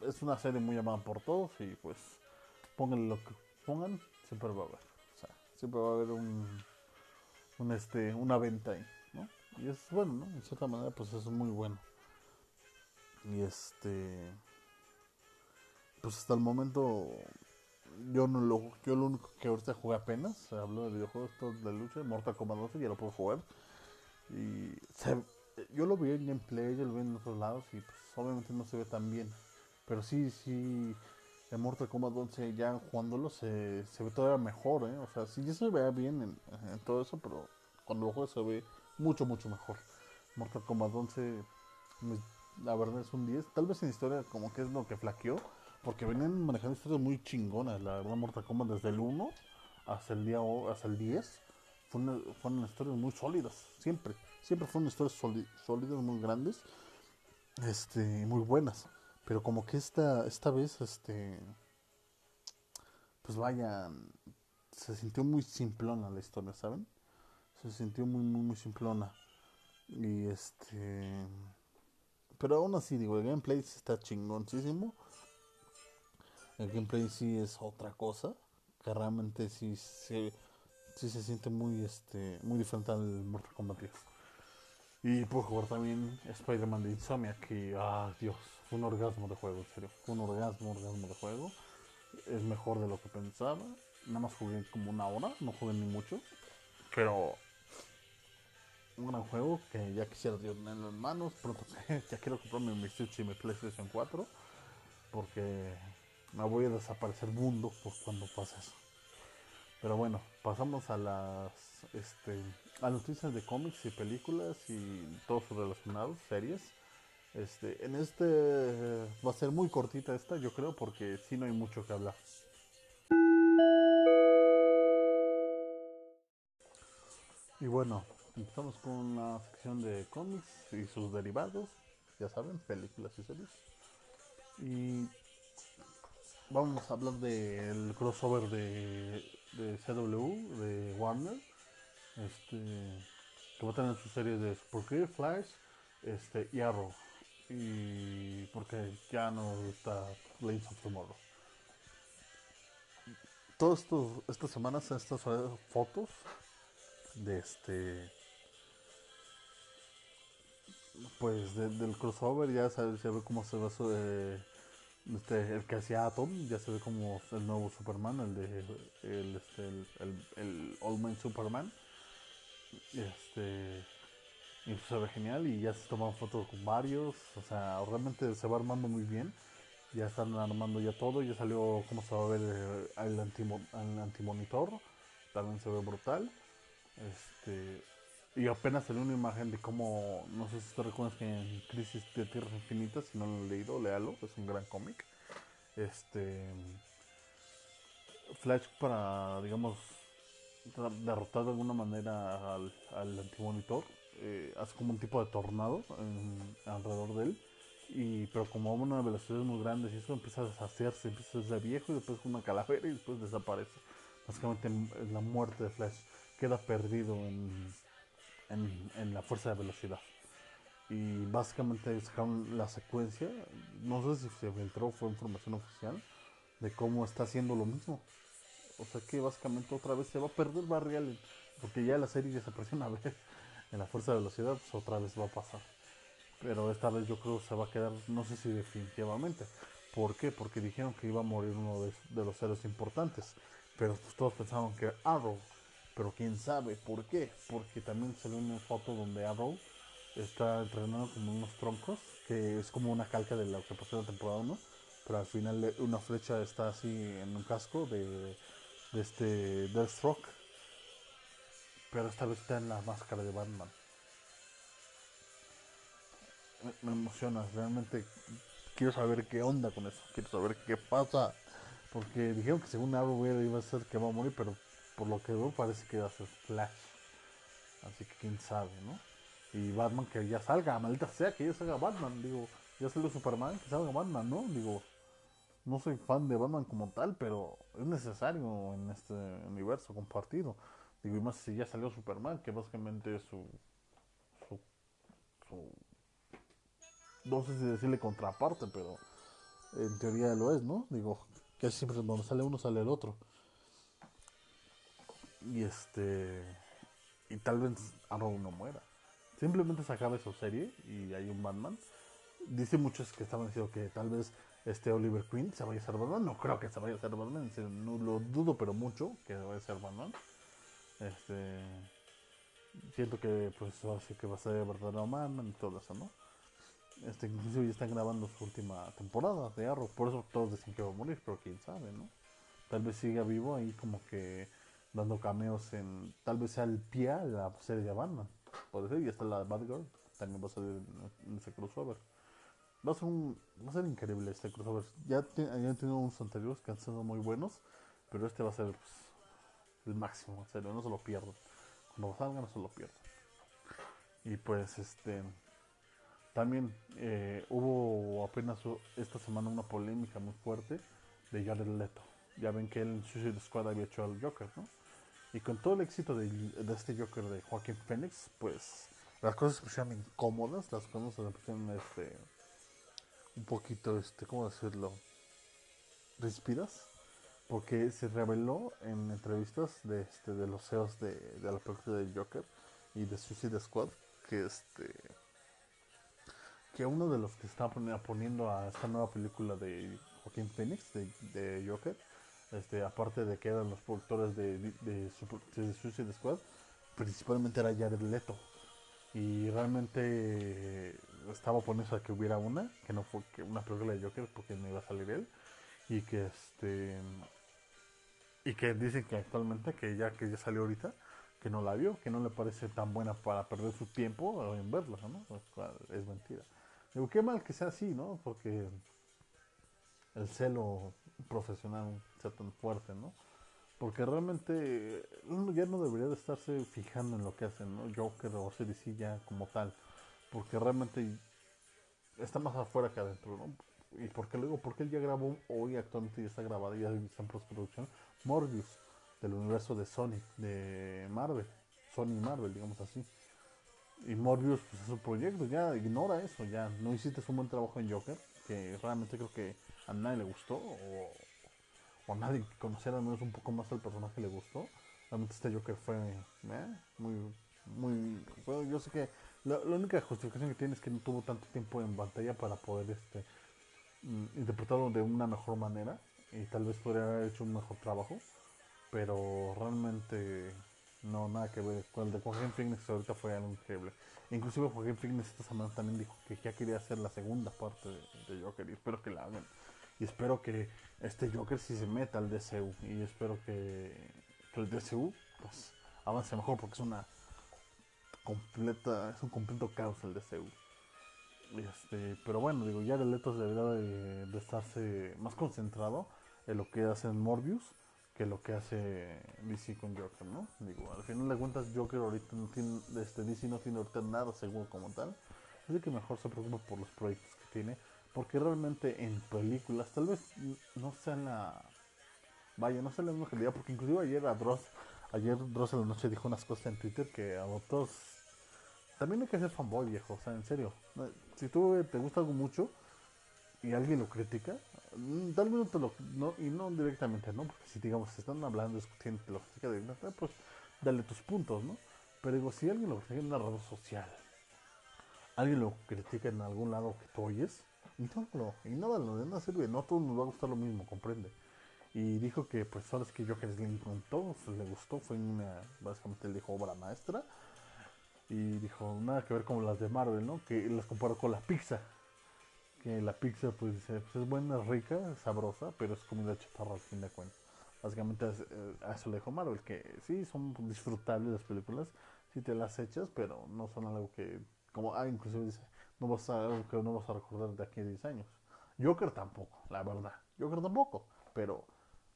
es una serie muy amada por todos y pues pónganle lo que pongan, siempre va a haber. O sea, siempre va a haber un, un este, una venta ahí, ¿no? Y es bueno, ¿no? En cierta manera pues es muy bueno. Y este pues hasta el momento yo no lo yo lo único que ahorita jugué apenas, hablo de videojuegos todos de lucha, Mortal Kombat 12 ya lo puedo jugar. Y se- yo lo vi en gameplay, yo lo vi en otros lados y pues obviamente no se ve tan bien. Pero sí, sí, en Mortal Kombat 11 ya jugándolo se, se ve todavía mejor, ¿eh? O sea, sí ya se vea bien en, todo eso, pero cuando lo juegas se ve mucho, mucho mejor. Mortal Kombat 11, me- la verdad es un 10. Tal vez en historia como que es lo que flaqueó, porque venían manejando historias muy chingonas. La verdad, Mortal Kombat desde el 1 hasta el, día, hasta el 10 fueron, fueron historias muy sólidas, siempre. Siempre fueron historias sóli- sólidas, muy grandes, este, muy buenas. Pero como que esta, esta vez, este, pues vaya, se sintió muy simplona la historia, ¿saben? Se sintió muy, muy, muy simplona. Y este, pero aún así, digo, el gameplay está chingoncísimo. El gameplay sí es otra cosa, que realmente sí se, sí se siente muy, este, muy diferente al Mortal Kombat 10. Y puedo jugar también Spider-Man de Insomnia, que, ah, Dios, un orgasmo de juego, en serio. Un orgasmo, orgasmo de juego. Es mejor de lo que pensaba. Nada más jugué como una hora, no jugué ni mucho. Pero un gran juego que ya quisiera tenerlo en manos. Pronto ya quiero comprarme mi Switch y mi PlayStation 4. Porque me voy a desaparecer mundo por cuando pase eso. Pero bueno, pasamos a las este, a noticias de cómics y películas y todo su relacionado, series. Este, en este va a ser muy cortita esta, yo creo, porque sí no hay mucho que hablar. Y bueno, empezamos con la sección de cómics y sus derivados, ya saben, películas y series. Y vamos a hablar del crossover de, de CW, de Warner, este, que va a tener sus series de Supergirl, Flash este, y Arrow. Y porque ya no está Legends of Tomorrow. Todas estas semanas estas fotos de este pues de- del crossover ya se, se ve cómo se va su, eh, este, el que hacía Atom ya se ve como el nuevo Superman el de el este el, el, el Old Man Superman. Este y se ve genial y ya se toman fotos con varios o sea realmente se va armando muy bien. Ya están armando ya todo ya salió cómo se va a ver eh, el antimonitor también se ve brutal. Este y apenas salió una imagen de cómo, no sé si te recuerdas que en Crisis de Tierras Infinitas, si no lo han leído, léalo, es un gran cómic. Este Flash para, digamos, derrotar de alguna manera al, al antimonitor, eh, hace como un tipo de tornado alrededor de él. Y, pero como a una velocidad muy grande y eso empieza a deshacerse, empieza a ser viejo y después con una calavera y después desaparece. Básicamente la muerte de Flash queda perdido en, en, en la fuerza de velocidad. Y básicamente sacaron la secuencia, no sé si se filtró, fue información oficial, de cómo está haciendo lo mismo. O sea que básicamente otra vez se va a perder Barry porque ya la serie ya se apareció una vez en la fuerza de velocidad, pues otra vez va a pasar. Pero esta vez yo creo que se va a quedar, no sé si definitivamente. ¿Por qué? Porque dijeron que iba a morir uno de, de los héroes importantes. Pero pues todos pensaban que Arrow. Pero quién sabe por qué. Porque también salió una foto donde Arrow está entrenando como unos troncos. Que es como una calca de lo que pasó en la temporada 1. Pero al final una flecha está así en un casco de, de este Deathstroke. Pero esta vez está en la máscara de Batman. Me, emociona, realmente quiero saber qué onda con eso. Quiero saber qué pasa. Porque dijeron que según Arrow iba a ser que va a morir, pero por lo que veo parece que va a ser Flash. Así que quién sabe, ¿no? Y Batman que ya salga, maldita sea que ya salga Batman, digo, ya salió Superman, que salga Batman, ¿no? Digo, no soy fan de Batman como tal, pero es necesario en este universo compartido. Digo, y más si ya salió Superman, que básicamente es su, su, su no sé si decirle contraparte, pero en teoría lo es, ¿no? Digo, que siempre donde sale uno sale el otro. Y este y tal vez Arrow no muera. Simplemente se acaba esa serie y hay un Batman. Dice muchos que estaban diciendo que tal vez este Oliver Queen se vaya a ser Batman. No creo que se vaya a ser Batman, no lo dudo, pero mucho que vaya a ser Batman. Este siento que pues que va a ser verdadero Batman y todo eso, ¿no? Este, inclusive ya están grabando su última temporada de Arrow, por eso todos dicen que va a morir, pero quién sabe, ¿no? Tal vez siga vivo ahí como que dando cameos en, tal vez sea el pie a la serie de Batman, puede ser, y está la Batgirl, también va a salir en, ese crossover. Va a ser un, va a ser increíble este crossover. Ya, han tenido unos anteriores que han sido muy buenos, pero este va a ser pues, el máximo, en serio, no se lo pierdan. Cuando salga no se lo pierdan. Y pues este también eh, hubo apenas esta semana una polémica muy fuerte de Jared Leto. Ya ven que él en Suicide Squad había hecho al Joker, ¿no? Y con todo el éxito de, este Joker de Joaquín Phoenix, pues las cosas se pusieron incómodas, las cosas se pusieron este, un poquito, este, ¿cómo decirlo? Respiras. Porque se reveló en entrevistas de, este, de los CEOs de, de la película de Joker y de Suicide Squad que este que uno de los que está poniendo a esta nueva película de Joaquín Phoenix, de, Joker, este, aparte de que eran los productores de, de, Suicide Squad, principalmente era Jared Leto. Y realmente estaba poniendo a que hubiera una, que no fue una película de Joker porque no iba a salir él. Y que este y que dicen que actualmente, que ya que ya salió ahorita, que no la vio, que no le parece tan buena para perder su tiempo en verla, ¿no? Es mentira. Digo, qué mal que sea así, ¿no? Porque el celo profesional sea tan fuerte, ¿no? Porque realmente uno ya no debería de estarse fijando en lo que hacen, ¿no? Joker o CDC ya como tal. Porque realmente está más afuera que adentro, ¿no? Y porque luego, porque él ya grabó hoy actualmente ya está grabado, ya está en postproducción, Morbius, del universo de Sony, de Marvel, Sony Marvel, digamos así. Y Morbius, pues es su proyecto, ya ignora eso, ya no hiciste un buen trabajo en Joker, que realmente creo que a nadie le gustó, o, a nadie que conociera al menos un poco más al personaje le gustó. Realmente este Joker fue eh, muy, muy, yo sé que la, única justificación que tiene es que no tuvo tanto tiempo en pantalla para poder este mm, interpretarlo de una mejor manera y tal vez podría haber hecho un mejor trabajo, pero realmente no, nada que ver. Con el de Joaquín Phoenix ahorita fue algo increíble. Inclusive Joaquín Phoenix esta semana también dijo que ya quería hacer la segunda parte de, Joker y espero que la hagan. Y espero que este Joker sí se meta al DCU y espero que, el DCU pues avance mejor porque es una completa, es un completo caos el DCU. Este, pero bueno, digo, ya el Leto debería de, de estarse más concentrado en lo que hace en Morbius que lo que hace DC con Joker, ¿no? Digo, al final de cuentas Joker ahorita no tiene, este, DC no tiene ahorita nada seguro como tal, así que mejor se preocupa por los proyectos que tiene, porque realmente en películas tal vez no sea la, vaya, no sea la misma calidad, porque inclusive ayer a Dross, ayer Dross en la noche dijo unas cosas en Twitter que a otros también hay que ser fanboy viejo, o sea, en serio, si tú te gusta algo mucho y alguien lo critica, Mm, tal vez no te lo, no, y no directamente, ¿no? Porque si digamos, están hablando, discutiendo, te lo critica directamente, pues dale tus puntos, ¿no? Pero digo, si alguien lo critica en una red social, alguien lo critica en algún lado que tú oyes, ignóralo, ignóralo, de nada sirve, no a todos nos va a gustar lo mismo, comprende. Y dijo que, pues, ahora es que Joker le encantó, le gustó, fue una, básicamente le dijo obra maestra. Y dijo, nada que ver con las de Marvel, ¿no? Que las comparó con la pizza que la pizza pues, pues, es buena, rica, sabrosa, pero es comida chatarra al fin de cuentas. Básicamente eh, a eso le dijo Marvel, que sí, son disfrutables las películas, si te las echas, pero no son algo que, como, ah, inclusive dice, no vas a, que no vas a recordar de aquí a 10 años. Joker tampoco, la verdad, Joker tampoco, pero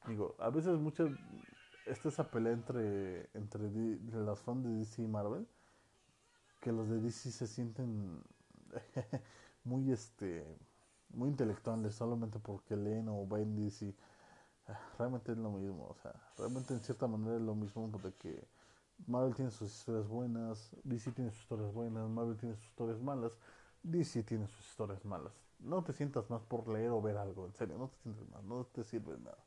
digo, a veces muchas, esta esa pelea entre, entre los fans de DC y Marvel, que los de DC se sienten muy, este, muy intelectuales solamente porque leen o ven DC. Ah, realmente es lo mismo, o sea, realmente en cierta manera es lo mismo de que Marvel tiene sus historias buenas, DC tiene sus historias buenas, Marvel tiene sus historias malas, DC tiene sus historias malas. No te sientas más por leer o ver algo, en serio, no te sientas más, no te sirve nada.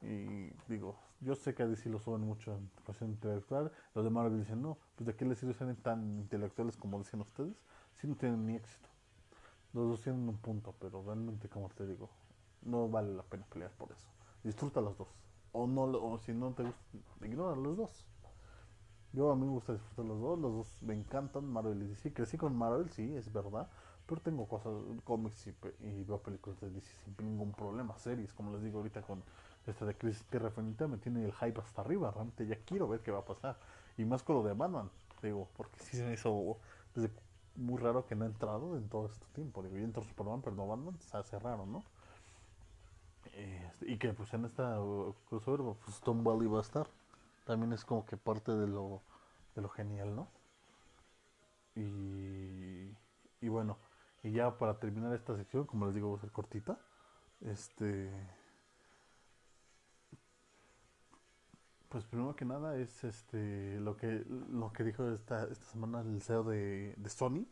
Y digo, yo sé que a DC lo suben mucho en cuestión intelectual, los de Marvel dicen, no, pues de qué les sirve ser tan intelectuales como dicen ustedes, si no tienen ni éxito. Los dos tienen un punto, pero realmente, como te digo, no vale la pena pelear por eso. Disfruta los dos. O no o si no te gusta, ignora los dos. Yo a mí me gusta disfrutar los dos, los dos me encantan, Marvel y DC. Crecí con Marvel, sí, es verdad, pero tengo cosas, cómics y, y veo películas de DC sin ningún problema, series, como les digo ahorita con esta de Crisis Tierra Infinita, me tiene el hype hasta arriba, realmente ya quiero ver qué va a pasar. Y más con lo de Batman, digo, porque sí se me hizo desde muy raro que no ha entrado en todo este tiempo. Digo, ya entró Superman, pero no Batman, se hace raro, ¿no? Este, y que pues en esta uh, crossover, pues Tom Wally va a estar. También es como que parte de lo, de lo genial, ¿no? Y, y bueno, y ya para terminar esta sección, como les digo, va a ser cortita. Este. Pues primero que nada es este lo que lo que dijo esta, esta semana el CEO de, de Sony,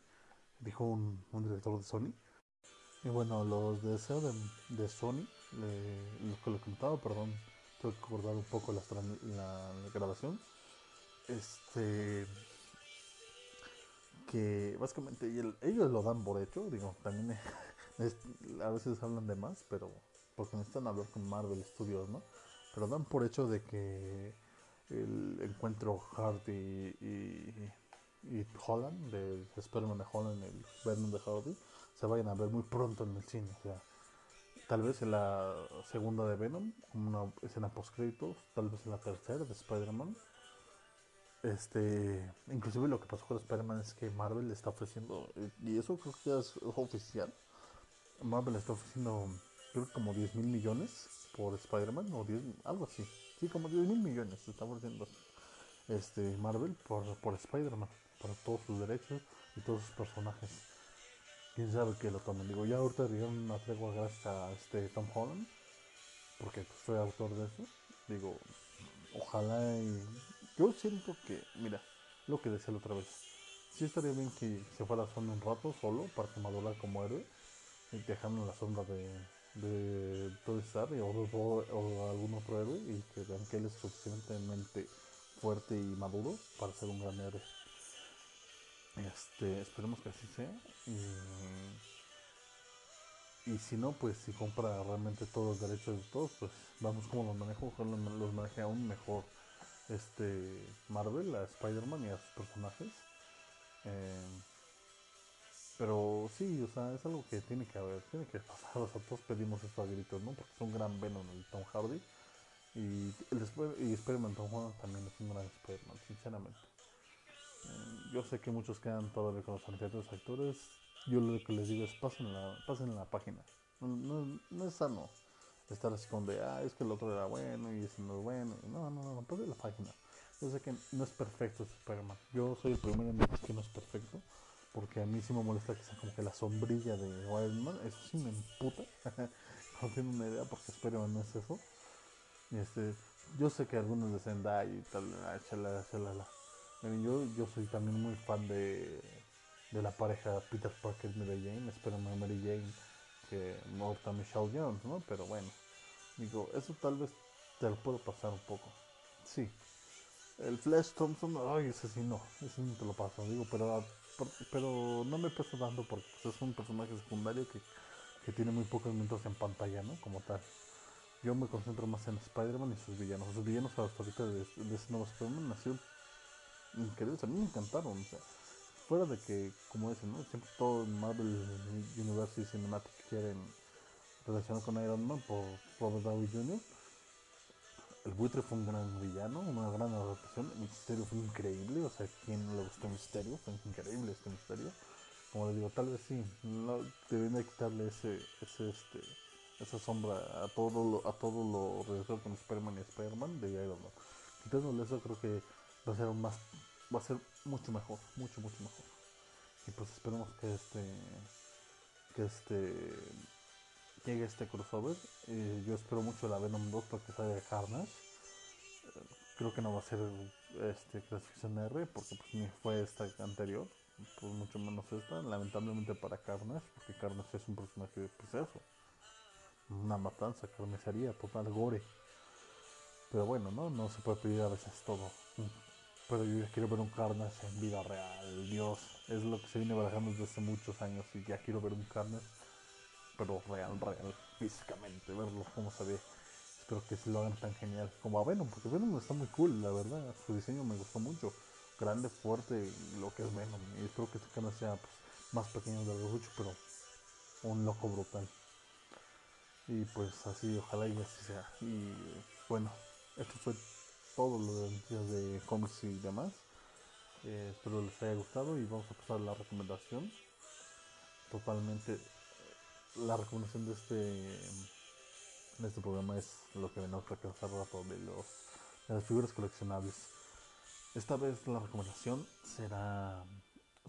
dijo un, un director de Sony, y bueno, los deseos de, de Sony, lo que le comentaba, perdón, tengo que acordar un poco la, la, grabación. Este. Que básicamente ellos lo dan por hecho, digo, también a veces hablan de más, pero porque necesitan hablar con Marvel Studios, ¿no? Pero dan por hecho de que el encuentro Hardy y, y, Holland, de Spider-Man de Holland, el Venom de Hardy, se vayan a ver muy pronto en el cine. O sea, tal vez en la segunda de Venom, una escena post créditos, tal vez en la tercera de Spider-Man. Este, inclusive lo que pasó con Spider-Man es que Marvel le está ofreciendo, y eso creo que ya es oficial, Marvel le está ofreciendo creo que como 10 mil millones por Spider-Man, o 10, algo así, sí, como 10 mil millones está ofreciendo este, Marvel por, por Spider-Man, para todos sus derechos y todos sus personajes quién sabe que lo tomen. Digo, ya ahorita dieron una tregua gracias a este Tom Holland, porque pues, fue autor de eso. Digo, ojalá y... Yo siento que, mira, lo que decía la otra vez, sí estaría bien que se fuera Sony un rato solo para que como héroe, y dejando la sombra de, de Tony Stark o, o, algún otro héroe y que vean que él es suficientemente fuerte y maduro para ser un gran héroe. Este, esperemos que así sea. Y, si no, pues si compra realmente todos los derechos de todos, pues vamos como los manejo, los, maneje aún mejor este Marvel, a Spider-Man y a sus personajes. Eh, pero sí, o sea, es algo que tiene que haber, tiene que pasar. O sea, todos pedimos esto a gritos, ¿no? Porque es un gran Venom el Tom Hardy. Y, el, y Spider-Man Tom Holland también es un gran Spider-Man, sinceramente. Eh, yo sé que muchos quedan todavía con los anteriores actores. Yo lo que les digo es pasen la, pasen la página. No, no, es sano estar así con de, ah, es que el otro era bueno y ese no es bueno. No, no, no, pasen la página. Yo sé que no es perfecto este Spider-Man. Yo soy el primero en decir que no es perfecto. Porque a mí sí me molesta que sea como que la sombrilla de Iron Man. Eso sí me emputa. no tengo una idea porque Spider-Man no es eso. Este, yo sé que algunos dicen, y tal, ah, chala, yo, yo soy también muy fan de, de la pareja Peter Parker y Mary Jane. Espero Mary Jane que morta Michelle Jones, ¿no? Pero bueno, digo, eso tal vez te lo puedo pasar un poco. Sí. El Flash Thompson, ay, ese sí no, ese no te lo paso, digo, pero, pero no me pesa tanto porque pues, es un personaje secundario que, que tiene muy pocos minutos en pantalla, ¿no? Como tal. Yo me concentro más en Spider-Man y sus villanos. Sus villanos hasta ahorita de, de ese nuevo Spider-Man increíbles, a mí me encantaron. Fuera de que, como dicen, siempre todo Marvel Universe y Cinematic quieren relacionar con Iron Man por Robert Downey Jr. El buitre fue un gran villano, una gran adaptación. El misterio fue increíble, o sea, ¿quién le gustó el misterio? Fue increíble este misterio. Como les digo, tal vez sí, no, deberían de quitarle ese, ese, este, esa sombra a todo lo, a todo lo relacionado con Spider-Man y Spider-Man de Iron Man. Quitándole eso creo que va a ser más va a ser mucho mejor, mucho mucho mejor. Y pues esperemos que este que este llegue este crossover. Eh, yo espero mucho la Venom 2 para que salga Carnage. Creo que no va a ser este clasificación R porque pues ni fue esta anterior, pues mucho menos esta, lamentablemente para Carnage, porque Carnage es un personaje de proceso una matanza, carnicería, total gore. Pero bueno, ¿no? No se puede pedir a veces todo. Pero yo ya quiero ver un Carnage en vida real, Dios. Es lo que se viene barajando desde hace muchos años y ya quiero ver un Carnage, pero real, real, físicamente, verlo como se ve. Espero que se lo hagan tan genial como a Venom, porque Venom está muy cool, la verdad. Su diseño me gustó mucho. Grande, fuerte, lo que es Venom. Y espero que este Carnage sea pues, más pequeño de los mucho, pero un loco brutal. Y pues así, ojalá y así sea. Y bueno, esto fue todo lo de noticias de cómics y demás. Eh, espero les haya gustado y vamos a pasar a la recomendación. Totalmente, la recomendación de este, de este programa es lo que venimos a alcanzar rato de, los, de las figuras coleccionables. Esta vez la recomendación será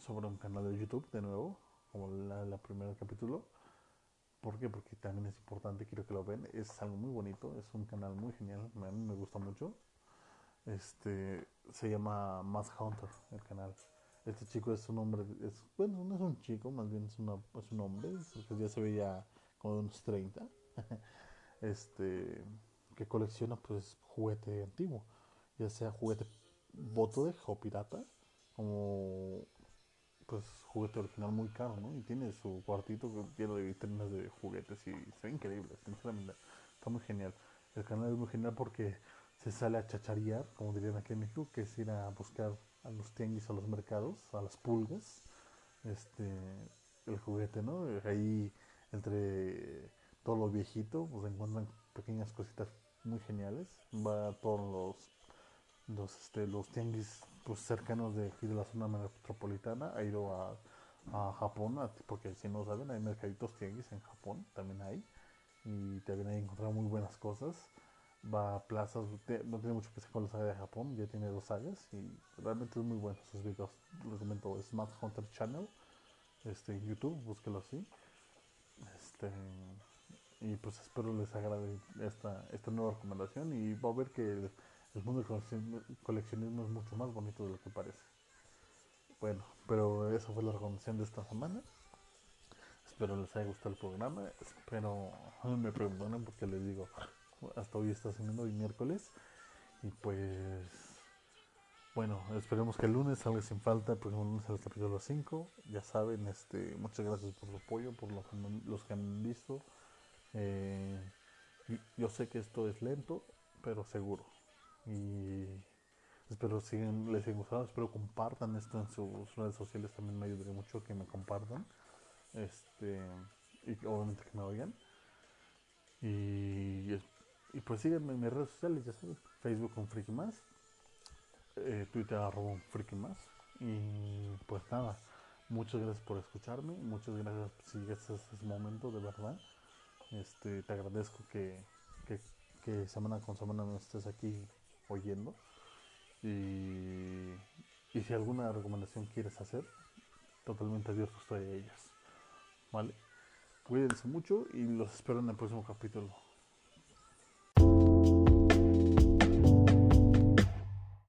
sobre un canal de YouTube, de nuevo, como la, la primer capítulo ¿Por qué? Porque también es importante, quiero que lo ven. Es algo muy bonito, es un canal muy genial, me gusta mucho. Este se llama Mass Hunter, el canal. Este chico es un hombre, es, bueno, no es un chico, más bien es, una, es un hombre, ya se veía como de unos 30. este que colecciona pues juguete antiguo, ya sea juguete de o pirata, como pues juguete original muy caro, ¿no? Y tiene su cuartito lleno de vitrinas de juguetes y está increíble, sinceramente. Está muy genial. El canal es muy genial porque se sale a chacharear, como dirían aquí en México, que es ir a buscar a los tianguis, a los mercados, a las pulgas, este, el juguete, ¿no? Ahí entre todo lo viejito, pues encuentran pequeñas cositas muy geniales. Va a todos los los, este, los tianguis pues, cercanos de aquí de la zona metropolitana, ha ido a, a Japón, porque si no saben, hay mercaditos tianguis en Japón, también hay, y también hay encontrar muy buenas cosas. Va a plazas, no tiene mucho que hacer con la saga de Japón, ya tiene dos sagas y realmente es muy bueno sus videos. Les comento, Smart Hunter Channel, este, en YouTube, búsquelo así. Este, y pues espero les agrade esta, esta nueva recomendación y va a ver que el mundo del coleccionismo es mucho más bonito de lo que parece. Bueno, pero esa fue la recomendación de esta semana. Espero les haya gustado el programa. Espero me perdonen porque les digo, hasta hoy está siendo hoy miércoles. Y pues, bueno, esperemos que el lunes salga sin falta. El próximo lunes el capítulo 5. Ya saben, este, muchas gracias por su apoyo, por los, que han visto. Eh, yo sé que esto es lento, pero seguro. Y espero siguen, les haya gustado, espero compartan esto en sus redes sociales, también me ayudaría mucho que me compartan. Este, y obviamente que me oigan. Y, y pues síganme en mis redes sociales, ya saben, Facebook con Friki Más, eh, Twitter arroba Friki Más. Y pues nada, muchas gracias por escucharme, muchas gracias si llegaste a este momento, de verdad. Este, te agradezco que, que, semana con semana no estés aquí oyendo. Y, y si alguna recomendación quieres hacer, totalmente abierto estoy a ellas. ¿Vale? Cuídense mucho y los espero en el próximo capítulo.